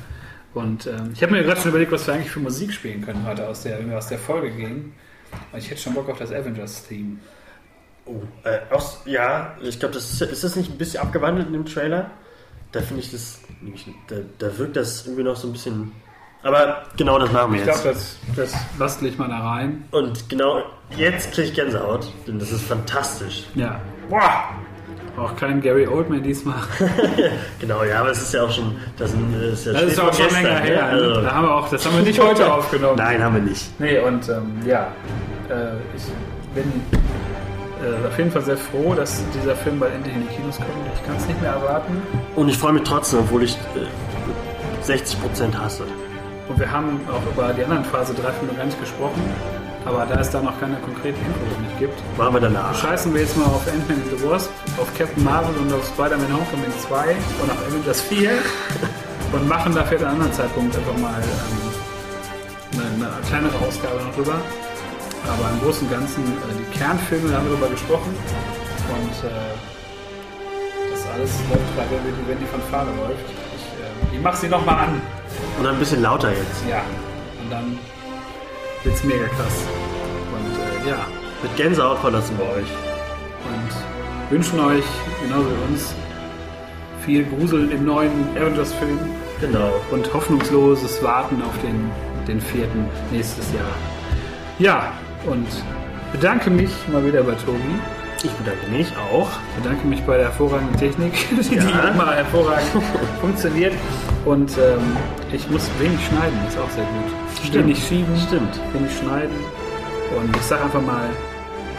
Und ähm, ich habe mir gerade schon überlegt, was wir eigentlich für Musik spielen können heute aus der, wenn wir aus der Folge gehen. Und ich hätte schon Bock auf das Avengers-Theme. Oh, äh, aus, ja, ich glaube, das ist, ist das nicht ein bisschen abgewandelt in dem Trailer? Da finde ich das, nämlich- da, da wirkt das irgendwie noch so ein bisschen. Aber genau das machen wir Ich jetzt. glaube, das, das bastel ich mal da rein. Und genau jetzt kriege ich Gänsehaut, denn das ist fantastisch. Ja. Boah! Auch kein Gary Oldman diesmal. Genau, ja, aber es ist ja auch schon. Das, ist ja Das ist auch schon länger gestern, her. ne? Also, Da haben wir auch, das haben wir nicht heute aufgenommen. nein, haben wir nicht. Nee, und ähm, ja, äh, ich bin äh, auf jeden Fall sehr froh, dass dieser Film bald endlich in die Kinos kommt. Ich kann es nicht mehr erwarten. Und ich freue mich trotzdem, obwohl ich äh, 60% hasse. Und wir haben auch über die anderen Phase 3 Filme gar nicht gesprochen. Aber da es da noch keine konkreten Infos nicht gibt, Machen wir danach. scheißen wir jetzt mal auf Ant-Man and the Wasp, auf Captain Marvel und auf Spider-Man Homecoming 2 und auf Avengers 4 und machen dafür zu einem anderen Zeitpunkt einfach mal ähm, eine, eine kleinere Ausgabe noch drüber. Aber im Großen und Ganzen, äh, die Kernfilme, haben wir drüber gesprochen und äh, das alles läuft gerade, wenn die, wenn die Fanfare läuft. Ich, äh, ich mach sie nochmal an. Und ein bisschen lauter jetzt. Ja, und dann wird's mega krass. Und äh, ja, Mit Gänsehaut verlassen wir euch. und wünschen euch, genauso wie uns, viel Grusel im neuen Avengers-Film Genau. und hoffnungsloses Warten auf den, den vierten nächstes Jahr. Ja, und bedanke mich mal wieder bei Tobi. Ich bedanke mich auch. Bedanke mich bei der hervorragenden Technik, die Ja. immer hervorragend funktioniert. Und ähm, ich muss wenig schneiden, ist auch sehr gut. Stimmt. Wenig schieben, Stimmt. wenig schneiden. Und ich sage einfach mal,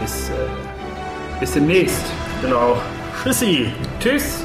bis, äh, bis demnächst. Genau. Tschüssi. Tschüss!